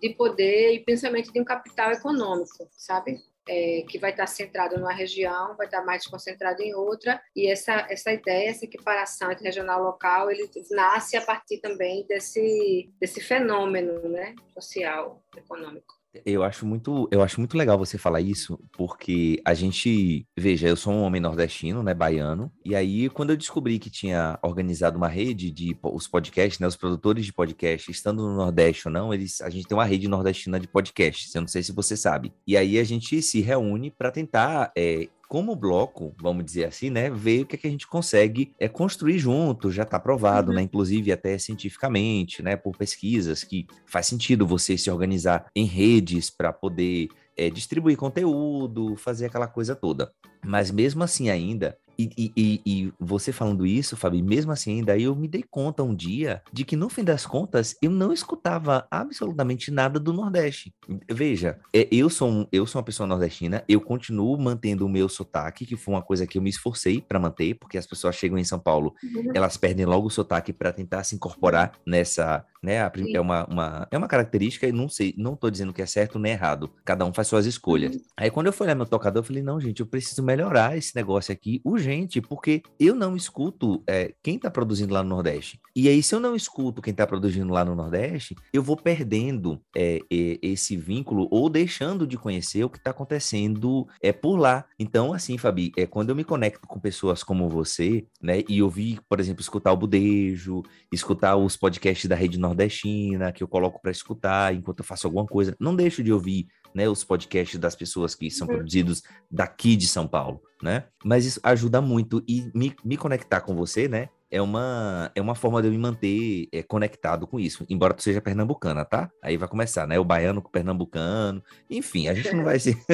de poder e principalmente de um capital econômico, sabe? É, que vai estar centrado numa região, vai estar mais concentrado em outra, e essa, essa ideia, essa equiparação entre regional e local, ele nasce a partir também desse, desse fenômeno né, social, econômico. Eu acho muito, eu acho muito legal você falar isso, porque a gente, veja, eu sou um homem nordestino, né, baiano, e aí quando eu descobri que tinha organizado uma rede de os podcasts, né, os produtores de podcast, estando no Nordeste ou não, eles, a gente tem uma rede nordestina de podcasts, eu não sei se você sabe. E aí a gente se reúne para tentar é, como bloco, vamos dizer assim, né, ver o que, é que a gente consegue é, construir junto, já está provado, uhum. né, inclusive até cientificamente, né, por pesquisas, que faz sentido você se organizar em redes para poder é, distribuir conteúdo, fazer aquela coisa toda. Mas mesmo assim ainda, e, e, e, você falando isso, Fabi, mesmo assim, daí eu me dei conta um dia de que no fim das contas eu não escutava absolutamente nada do Nordeste. Veja, é, eu sou, um, eu sou uma pessoa nordestina, eu continuo mantendo o meu sotaque, que foi uma coisa que eu me esforcei para manter, porque as pessoas chegam em São Paulo, uhum. elas perdem logo o sotaque para tentar se incorporar nessa, né? A, é uma, uma, é uma característica e não sei, não tô dizendo que é certo nem errado. Cada um faz suas escolhas. Uhum. Aí quando eu fui olhar meu tocador, eu falei, não, gente, eu preciso melhorar esse negócio aqui urgente gente, porque eu não escuto é, quem está produzindo lá no Nordeste. E aí, se eu não escuto quem está produzindo lá no Nordeste, eu vou perdendo é, é, esse vínculo ou deixando de conhecer o que está acontecendo é, por lá. Então, assim, Fabi, é, quando eu me conecto com pessoas como você, né, e eu vi, por exemplo, escutar o Budejo, escutar os podcasts da Rede Nordestina, que eu coloco para escutar enquanto eu faço alguma coisa, não deixo de ouvir né, os podcasts das pessoas que são uhum. produzidos daqui de São Paulo, né? Mas isso ajuda muito e me, me conectar com você, né? É uma, é uma forma de eu me manter é, conectado com isso, embora tu seja pernambucana, tá? Aí vai começar, né? O baiano com o pernambucano, enfim, a gente não vai ser. [laughs]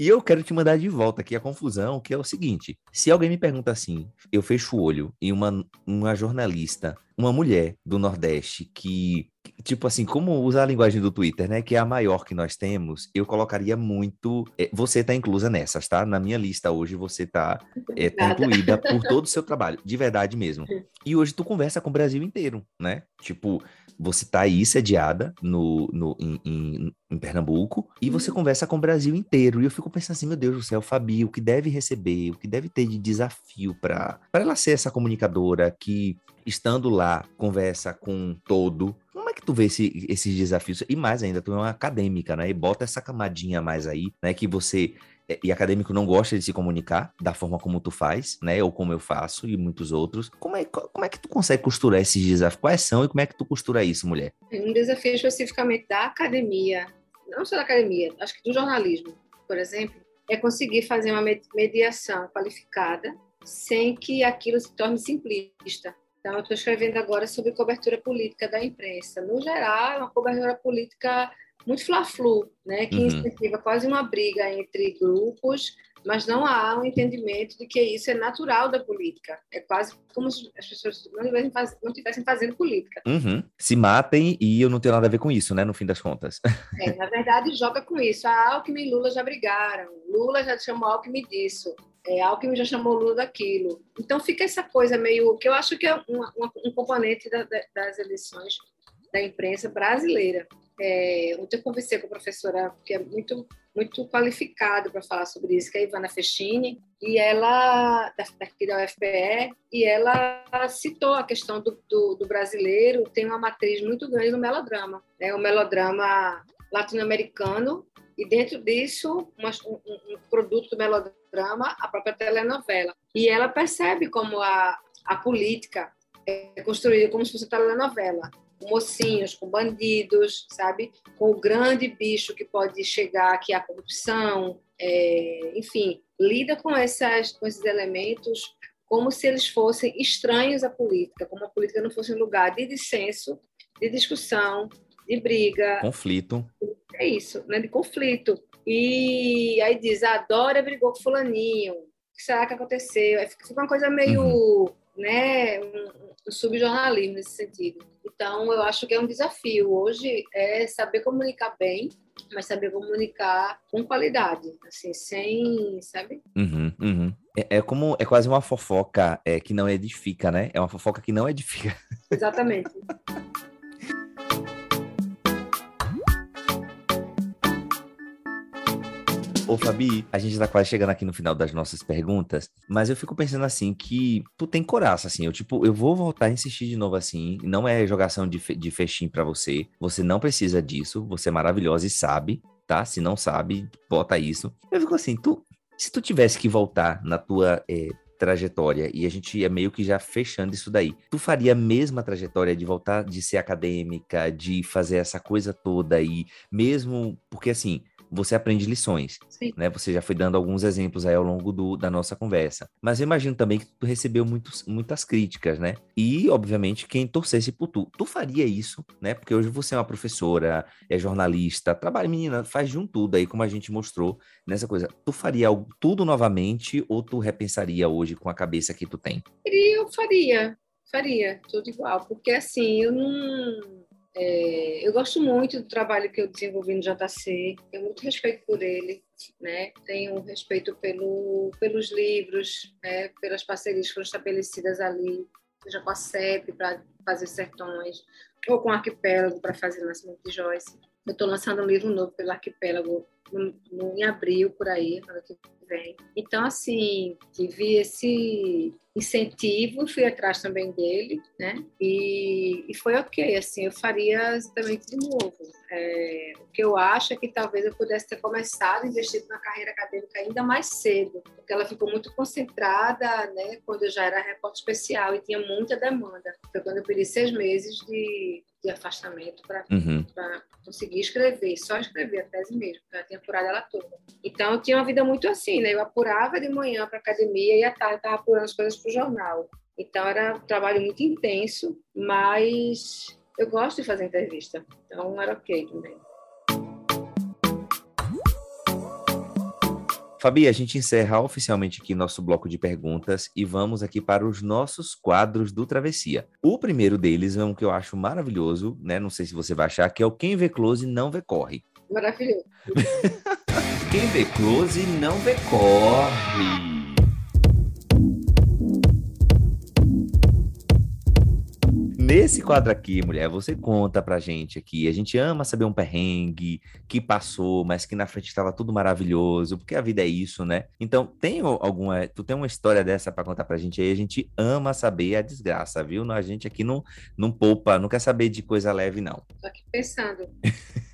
E eu quero te mandar de volta aqui a confusão, que é o seguinte: se alguém me pergunta assim, eu fecho o olho e uma, uma jornalista, uma mulher do Nordeste que tipo assim, como usar a linguagem do Twitter, né? Que é a maior que nós temos, eu colocaria muito. É, você tá inclusa nessas, tá? Na minha lista hoje você tá, é, tá incluída por todo o seu [laughs] trabalho, de verdade mesmo. E hoje tu conversa com o Brasil inteiro, né? Tipo, você tá aí sediada no, no, em, em, em Pernambuco e você uhum. conversa com o Brasil inteiro. E eu fico pensando assim, meu Deus do céu, Fabi, o que deve receber, o que deve ter de desafio para ela ser essa comunicadora que, estando lá, conversa com todo como é que tu vê esse, esses desafios? E mais ainda, tu é uma acadêmica, né? E bota essa camadinha mais aí, né? Que você é, e acadêmico não gosta de se comunicar da forma como tu faz, né? Ou como eu faço e muitos outros. Como é, como é que tu consegue costurar esses desafios? Quais são e como é que tu costura isso, mulher? Um desafio especificamente da academia, não só da academia, acho que do jornalismo, por exemplo, é conseguir fazer uma mediação qualificada sem que aquilo se torne simplista. Então, eu estou escrevendo agora sobre cobertura política da imprensa. No geral, é uma cobertura política muito fla-flu, né, que uhum. incentiva quase uma briga entre grupos mas não há um entendimento de que isso é natural da política. É quase como se as pessoas não estivessem, faz, não estivessem fazendo política. Uhum. Se matem e eu não tenho nada a ver com isso, né? No fim das contas. É, na verdade, joga com isso. A Alckmin e Lula já brigaram. Lula já chamou Alckmin disso. É, Alckmin já chamou Lula daquilo. Então fica essa coisa meio que eu acho que é um, componente da, da, das eleições da imprensa brasileira. É, ontem eu conversei com a professora que é muito muito qualificada para falar sobre isso, que é a Ivana Fechini, e ela daqui da UFPE, e ela citou a questão do, do, do brasileiro tem uma matriz muito grande no melodrama, né? O melodrama latino-americano e dentro disso um, um, um, produto do melodrama, a própria telenovela. E ela percebe como a, a política é construída como se fosse telenovela com mocinhos, com bandidos, sabe? Com o grande bicho que pode chegar, que é a corrupção, é, enfim, lida com, essas, com esses elementos como se eles fossem estranhos à política, como a política não fosse um lugar de dissenso, de discussão, de briga. Conflito. É isso, né? de conflito. E aí diz, a Dória brigou com fulaninho, o que será que aconteceu? Aí fica uma coisa meio, uhum. né, um, um subjornalismo nesse sentido. Então, eu acho que é um desafio hoje é saber comunicar bem, mas saber comunicar com qualidade, assim, sem, sabe? Uhum, uhum. É, é, como, é quase uma fofoca é, que não edifica, né? É uma fofoca que não edifica. Exatamente. [laughs] Ô, Fabi, a gente tá quase chegando aqui no final das nossas perguntas, mas eu fico pensando assim que tu tem coraça, assim. Eu, tipo, eu vou voltar a insistir de novo assim. Não é jogação de, fe de fechim para você. Você não precisa disso. Você é maravilhosa e sabe, tá? Se não sabe, bota isso. Eu fico assim, tu. Se tu tivesse que voltar na tua é, trajetória e a gente é meio que já fechando isso daí. Tu faria a mesma trajetória de voltar de ser acadêmica, de fazer essa coisa toda e mesmo porque assim, você aprende lições, Sim. né? Você já foi dando alguns exemplos aí ao longo do, da nossa conversa. Mas eu imagino também que tu recebeu muitos, muitas críticas, né? E, obviamente, quem torcesse por tu. Tu faria isso, né? Porque hoje você é uma professora, é jornalista, trabalha, menina, faz de um tudo aí, como a gente mostrou nessa coisa. Tu faria tudo novamente ou tu repensaria hoje com a cabeça que tu tem? Eu faria, faria, tudo igual. Porque, assim, eu não é, eu gosto muito do trabalho que eu desenvolvi no JC, tenho muito respeito por ele, né? tenho respeito pelo, pelos livros, né? pelas parcerias que foram estabelecidas ali, seja com a CEP para fazer sertões, ou com o Arquipélago para fazer o Nascimento de Joyce. Eu estou lançando um livro novo pelo Arquipélago no, no, em abril, por aí, ano que vem. Então, assim, tive esse incentivo, fui atrás também dele, né? E, e foi ok, assim, eu faria exatamente de novo. É, o que eu acho é que talvez eu pudesse ter começado a investir na carreira acadêmica ainda mais cedo, porque ela ficou muito concentrada, né? Quando eu já era repórter especial e tinha muita demanda. Foi quando eu pedi seis meses de, de afastamento para uhum. conseguir escrever, só escrever a tese mesmo, a temporada ela toda. Então eu tinha uma vida muito assim, né? Eu apurava de manhã para academia e à tarde estava apurando as coisas para o jornal. Então era um trabalho muito intenso, mas eu gosto de fazer entrevista, então era ok também. Fabi, a gente encerra oficialmente aqui nosso bloco de perguntas e vamos aqui para os nossos quadros do Travessia. O primeiro deles é um que eu acho maravilhoso, né? Não sei se você vai achar, que é o Quem Vê Close Não Vê Corre. Maravilhoso. [laughs] Quem vê close não vê corre. Nesse quadro aqui, mulher, você conta pra gente aqui. A gente ama saber um perrengue que passou, mas que na frente estava tudo maravilhoso, porque a vida é isso, né? Então, tem alguma. Tu tem uma história dessa para contar pra gente aí? A gente ama saber a desgraça, viu? A gente aqui não, não poupa, não quer saber de coisa leve, não. Tô aqui pensando.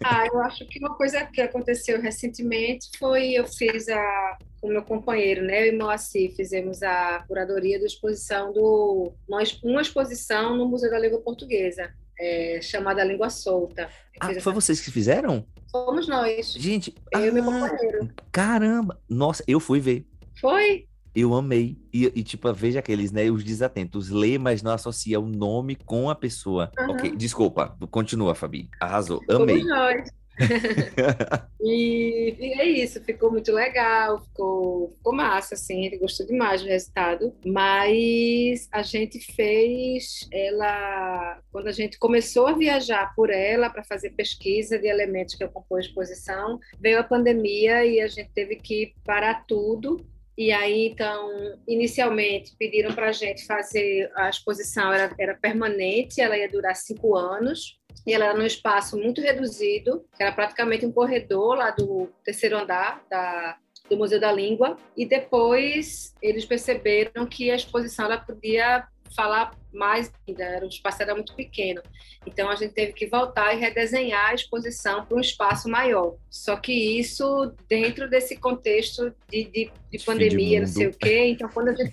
ah, eu acho que uma coisa que aconteceu recentemente foi eu fiz a com meu companheiro, né, eu e Moacir, fizemos a curadoria da exposição do uma, exposição no Museu da Língua Portuguesa, é, chamada Língua Solta. Ah, foi essa... vocês que fizeram? Fomos nós. Gente, eu ah, e meu companheiro. Caramba! Nossa, eu fui ver. Foi? Eu amei. E, e, tipo, veja aqueles, né? Os desatentos. Lê, mas não associa o nome com a pessoa. Uhum. Ok, desculpa. Continua, Fabi. Arrasou. Amei. Fomos nós. [laughs] e, e, é isso, ficou muito legal, ficou, ficou massa, assim, ele gostou demais do resultado. Mas a gente fez ela, quando a gente começou a viajar por ela para fazer pesquisa de elementos que eu a exposição, veio a pandemia e a gente teve que parar tudo e aí, então, inicialmente pediram para a gente fazer a exposição, era, era permanente, ela ia durar cinco anos, e ela era num espaço muito reduzido, que era praticamente um corredor lá do terceiro andar da, do Museu da Língua, e depois eles perceberam que a exposição ela podia falar mais ainda, o espaço era muito pequeno. Então a gente teve que voltar e redesenhar a exposição para um espaço maior. Só que isso dentro desse contexto de, de, de pandemia, de não sei o quê. Então quando a gente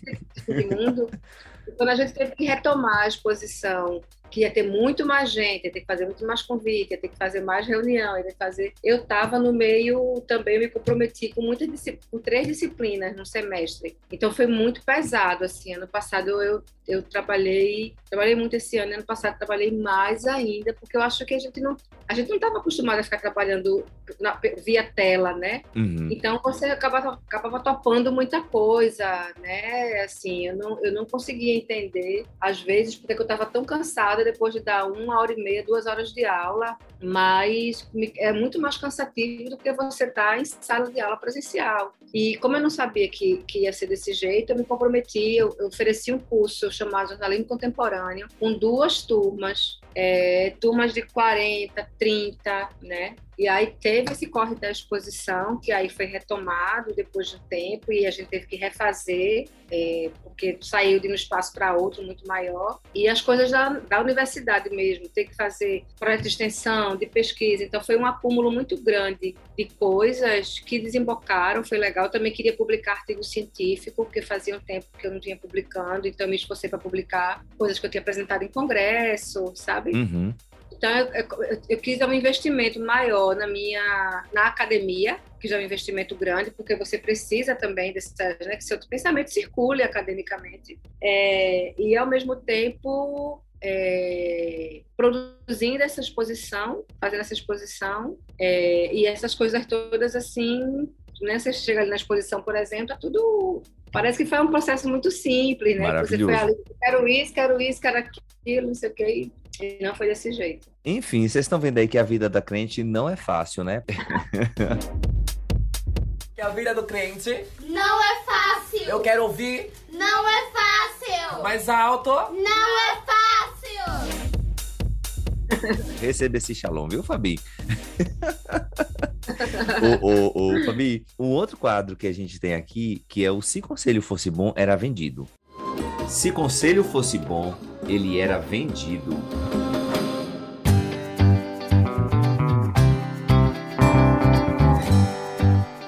mundo, quando a gente teve que retomar a exposição que ia ter muito mais gente, ia ter que fazer muito mais convite, ia ter que fazer mais reunião, ia ter que fazer. Eu estava no meio também, me comprometi com muitas com três disciplinas no semestre. Então foi muito pesado assim. Ano passado eu eu trabalhei, trabalhei muito esse ano, ano passado trabalhei mais ainda, porque eu acho que a gente não a gente não estava acostumado a ficar trabalhando na, via tela, né? Uhum. Então você acabava, acabava topando muita coisa, né? Assim, eu não, eu não conseguia entender, às vezes, porque eu estava tão cansada depois de dar uma hora e meia, duas horas de aula, mas é muito mais cansativo do que você estar tá em sala de aula presencial. E como eu não sabia que, que ia ser desse jeito, eu me comprometi, eu, eu ofereci um curso chamado Jornalismo Contemporâneo, com duas turmas, é, turmas de 40, 30, né? E aí teve esse corre da exposição, que aí foi retomado depois de um tempo, e a gente teve que refazer, é, porque saiu de um espaço para outro muito maior. E as coisas da, da universidade mesmo, ter que fazer projeto de extensão, de pesquisa. Então foi um acúmulo muito grande de coisas que desembocaram, foi legal. Eu também queria publicar artigo científico, porque fazia um tempo que eu não tinha publicando, então me esforcei para publicar coisas que eu tinha apresentado em congresso, sabe? Uhum. Então, eu, eu, eu, quis um investimento maior na minha na academia, que já é um investimento grande, porque você precisa também desse, né, que seu pensamento circule academicamente. É, e, ao mesmo tempo, é, produzindo essa exposição, fazendo essa exposição, é, e essas coisas todas, assim, né, você chega ali na exposição, por exemplo, é tudo Parece que foi um processo muito simples, né? Você foi ali, quero isso, quero isso, quero aquilo, não sei o quê, não foi desse jeito. Enfim, vocês estão vendo aí que a vida da crente não é fácil, né? [laughs] que a vida do crente não é fácil. Eu quero ouvir. Não é fácil. Mais alto. Não é fácil. [laughs] Receba esse shalom, viu, Fabi? [laughs] o, o, o, Fabi, um outro quadro que a gente tem aqui, que é o Se Conselho Fosse Bom, era vendido. Se Conselho Fosse Bom, ele era vendido.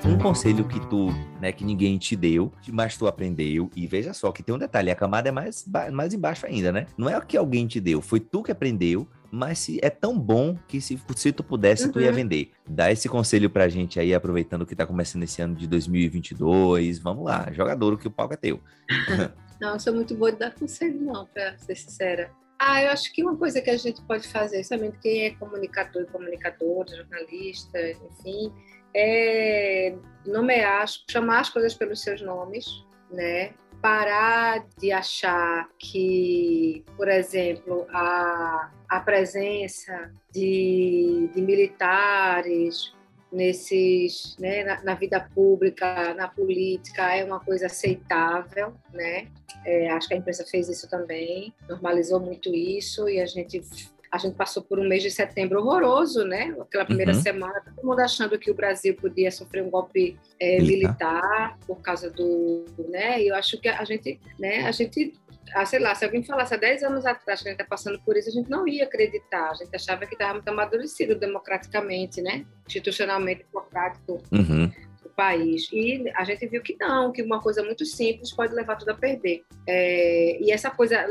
Um conselho que tu, né, que ninguém te deu, mas tu aprendeu, e veja só que tem um detalhe, a camada é mais, mais embaixo ainda, né? Não é o que alguém te deu, foi tu que aprendeu, mas se é tão bom que se, se tu pudesse, uhum. tu ia uhum. vender. Dá esse conselho pra gente aí, aproveitando que tá começando esse ano de 2022. Vamos lá, jogador, que o palco é teu. [laughs] não, eu sou muito boa de dar conselho, não, pra ser sincera. Ah, eu acho que uma coisa que a gente pode fazer, somente quem é comunicador comunicadora, jornalista, enfim, é nomear, chamar as coisas pelos seus nomes, né? parar de achar que, por exemplo, a, a presença de, de militares nesses né, na, na, vida pública, na política é uma coisa aceitável, né? É, acho que a imprensa fez isso também, normalizou muito isso e a gente a gente passou por um mês de setembro horroroso, né? Aquela primeira uhum. semana, todo mundo achando que o Brasil podia sofrer um golpe é, militar por causa do, né? E eu acho que a gente, né? A gente ah, sei lá, se alguém falasse há 10 anos atrás que a gente está passando por isso, a gente não ia acreditar. A gente achava que estava muito amadurecido democraticamente, né? Institucionalmente democrático. Uhum país. E a gente viu que não, que uma coisa muito simples pode levar tudo a perder. É, e essa coisa,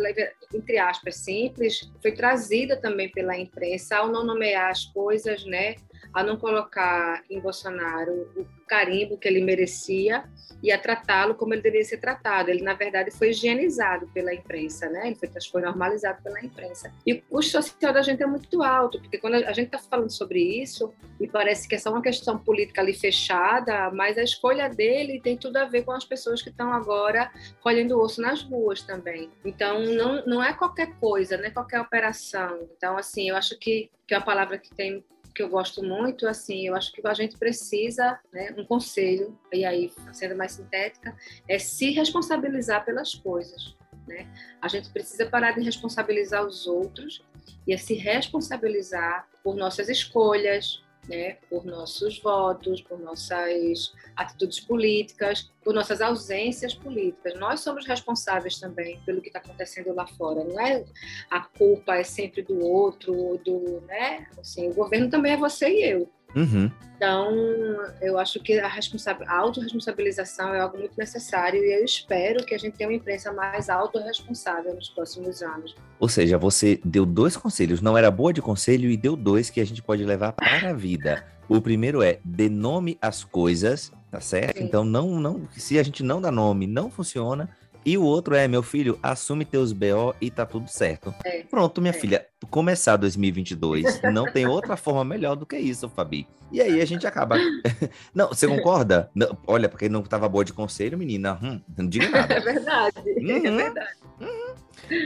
entre aspas, simples, foi trazida também pela imprensa ao não nomear as coisas, né? A não colocar em Bolsonaro o carimbo que ele merecia e a tratá-lo como ele deveria ser tratado. Ele, na verdade, foi higienizado pela imprensa, né? Ele foi, foi normalizado pela imprensa. E o custo social da gente é muito alto, porque quando a gente está falando sobre isso, e parece que é só uma questão política ali fechada, mas a escolha dele tem tudo a ver com as pessoas que estão agora colhendo osso nas ruas também. Então, não, não é qualquer coisa, não é qualquer operação. Então, assim, eu acho que, que é uma palavra que tem que eu gosto muito, assim, eu acho que a gente precisa, né, um conselho, e aí, sendo mais sintética, é se responsabilizar pelas coisas, né? A gente precisa parar de responsabilizar os outros e é se responsabilizar por nossas escolhas, né, por nossos votos, por nossas atitudes políticas, por nossas ausências políticas. Nós somos responsáveis também pelo que está acontecendo lá fora. Não é a culpa é sempre do outro, do, né? Assim, o governo também é você e eu. Uhum. Então, eu acho que a, a autorresponsabilização é algo muito necessário e eu espero que a gente tenha uma imprensa mais autorresponsável nos próximos anos. Ou seja, você deu dois conselhos, não era boa de conselho e deu dois que a gente pode levar para a vida. O primeiro é dê nome às coisas, tá certo? Sim. Então, não, não, se a gente não dá nome, não funciona. E o outro é, meu filho, assume teus BO e tá tudo certo. É, Pronto, minha é. filha, começar 2022, não tem outra forma melhor do que isso, Fabi. E aí a gente acaba. [laughs] não, você concorda? Não, olha, porque não tava boa de conselho, menina, hum, não diga [laughs] nada. É verdade, é Uhum. verdade.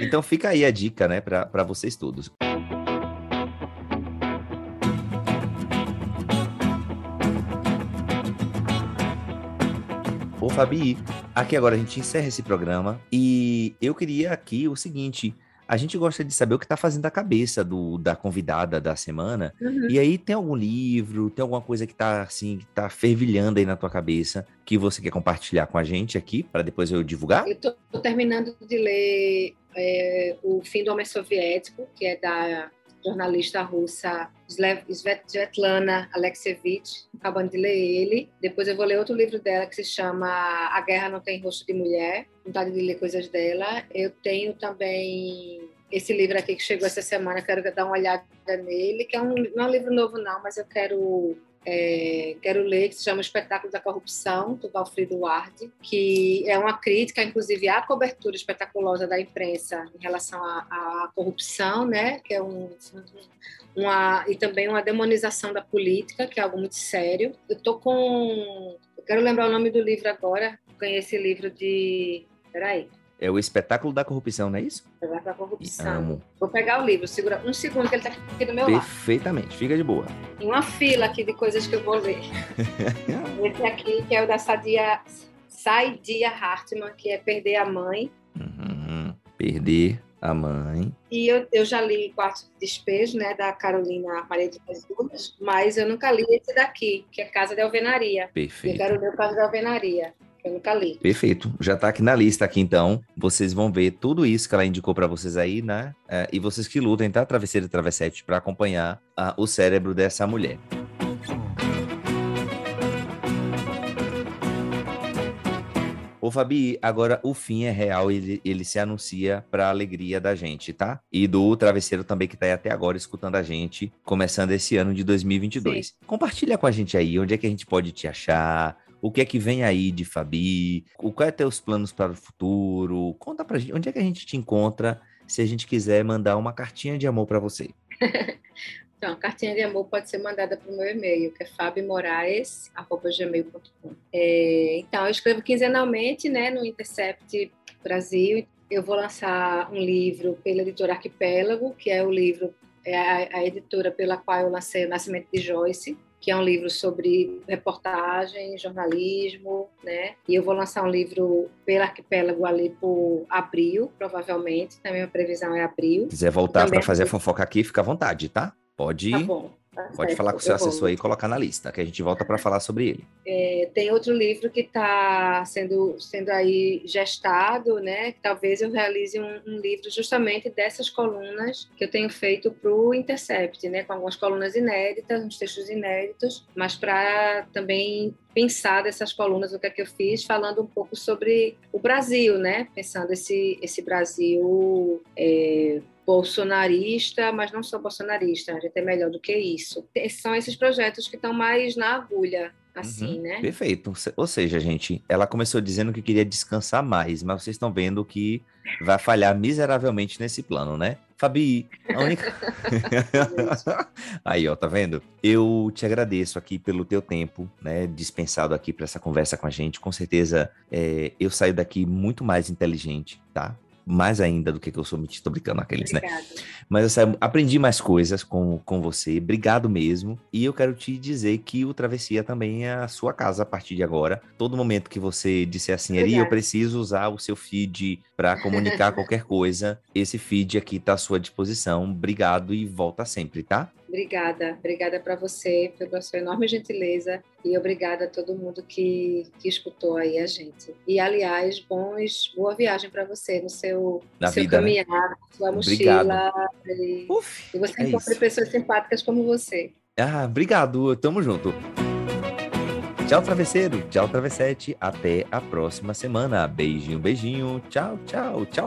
Então fica aí a dica, né, para vocês todos. Ô Fabi, aqui agora a gente encerra esse programa e eu queria aqui o seguinte, a gente gosta de saber o que tá fazendo a cabeça do, da convidada da semana, Uhum. e aí tem algum livro, tem alguma coisa que tá assim, que tá fervilhando aí na tua cabeça, que você quer compartilhar com a gente aqui, para depois eu divulgar? Eu estou terminando de ler é, O Fim do Homem Soviético, que é da jornalista russa Svetlana Alexievich, acabando de ler ele. Depois eu vou ler outro livro dela que se chama A Guerra Não Tem Rosto de Mulher, vontade de ler coisas dela. Eu tenho também esse livro aqui que chegou essa semana, quero dar uma olhada nele, que é um, não é um livro novo não, mas eu quero é, quero ler, que se chama Espetáculo da Corrupção, do Valfrido Ward, que é uma crítica, inclusive, à cobertura espetaculosa da imprensa em relação à, à corrupção, né? que é um, uma, e também uma demonização da política, que é algo muito sério. Eu tô com... Eu quero lembrar o nome do livro agora, ganhei esse livro de... Peraí. É o espetáculo da corrupção, não é isso? Espetáculo da E Corrupção. amo. Vou pegar o livro, segura um segundo que ele está aqui do meu lado. Perfeitamente, fica de boa. Tem uma fila aqui de coisas que eu vou ler. [laughs] Esse aqui, que é o da Sadia, Saidia Hartman, que é Perder a Mãe. Uhum. Perder a mãe. E eu, eu já li Quarto de Despejo, né, da Carolina Maria de Jesus, mas eu nunca li esse daqui, que é Casa de Alvenaria. Eu Perfeito. quero ler o Casa de Alvenaria, eu nunca li. Perfeito. Já tá aqui na lista aqui, então. Vocês vão ver tudo isso que ela indicou para vocês aí, né? É, e vocês que lutem, tá? Travesseiro e Travessete, para acompanhar ah, o cérebro dessa mulher. Ô, Fabi, agora o fim é real, ele, ele se anuncia para alegria da gente, tá? E do travesseiro também que tá aí até agora escutando a gente, começando esse ano de 2022. Compartilha com a gente aí, onde é que a gente pode te achar, o que é que vem aí de Fabi, o qual é teus planos para o futuro, conta pra gente, onde é que a gente te encontra se a gente quiser mandar uma cartinha de amor para você. [laughs] Então, a cartinha de amor pode ser mandada para o meu e-mail, que é fabimoraes.gmail.com. É, então, eu escrevo quinzenalmente né, no Intercept Brasil. Eu vou lançar um livro pela editora Arquipélago, que é o livro, é a, a editora pela qual eu lancei O Nascimento de Joyce, que é um livro sobre reportagem, jornalismo, né? E eu vou lançar um livro pela Arquipélago ali por abril, provavelmente. Também a previsão é abril. Se quiser voltar para fazer a fofoca aqui, fica à vontade, tá? Pode, Tá bom. Tá pode certo, falar com o seu vou. assessor aí e colocar na lista, que a gente volta para falar sobre ele. É, tem outro livro que está sendo, sendo aí gestado, né? Que talvez eu realize um, um livro justamente dessas colunas que eu tenho feito para o Intercept, né? Com algumas colunas inéditas, uns textos inéditos, mas para também pensado essas colunas, o que é que eu fiz, falando um pouco sobre o Brasil, né? Pensando esse, esse Brasil é, bolsonarista, mas não sou bolsonarista, a gente é melhor do que isso. São esses projetos que estão mais na agulha, assim, Uhum, né? Perfeito. Ou seja, gente, ela começou dizendo que queria descansar mais, mas vocês estão vendo que vai falhar miseravelmente nesse plano, né? Fabi, a única. Aí, ó, tá vendo? Eu te agradeço aqui pelo teu tempo, né? Dispensado aqui para essa conversa com a gente. Com certeza, é, eu saio daqui muito mais inteligente, tá? Mais ainda do que que eu sou, tô brincando aqueles, né? Mas eu sabe, aprendi mais coisas com, com você. Obrigado mesmo. E eu quero te dizer que o Travessia também é a sua casa a partir de agora. Todo momento que você disser assim, Eri, eu preciso usar o seu feed para comunicar [laughs] qualquer coisa, esse feed aqui tá à sua disposição. Obrigado e volta sempre, tá? Obrigada, obrigada para você pela sua enorme gentileza e obrigada a todo mundo que, que escutou aí a gente. E aliás, bons, boa viagem para você no seu, Na seu vida, né? caminhar, na sua Obrigado. mochila e, Uf, e você é encontre isso. pessoas simpáticas como você. Ah, obrigado. Tamo junto. Tchau, travesseiro. Tchau, travessete. Até a próxima semana. Beijinho, beijinho. Tchau, tchau. Tchau,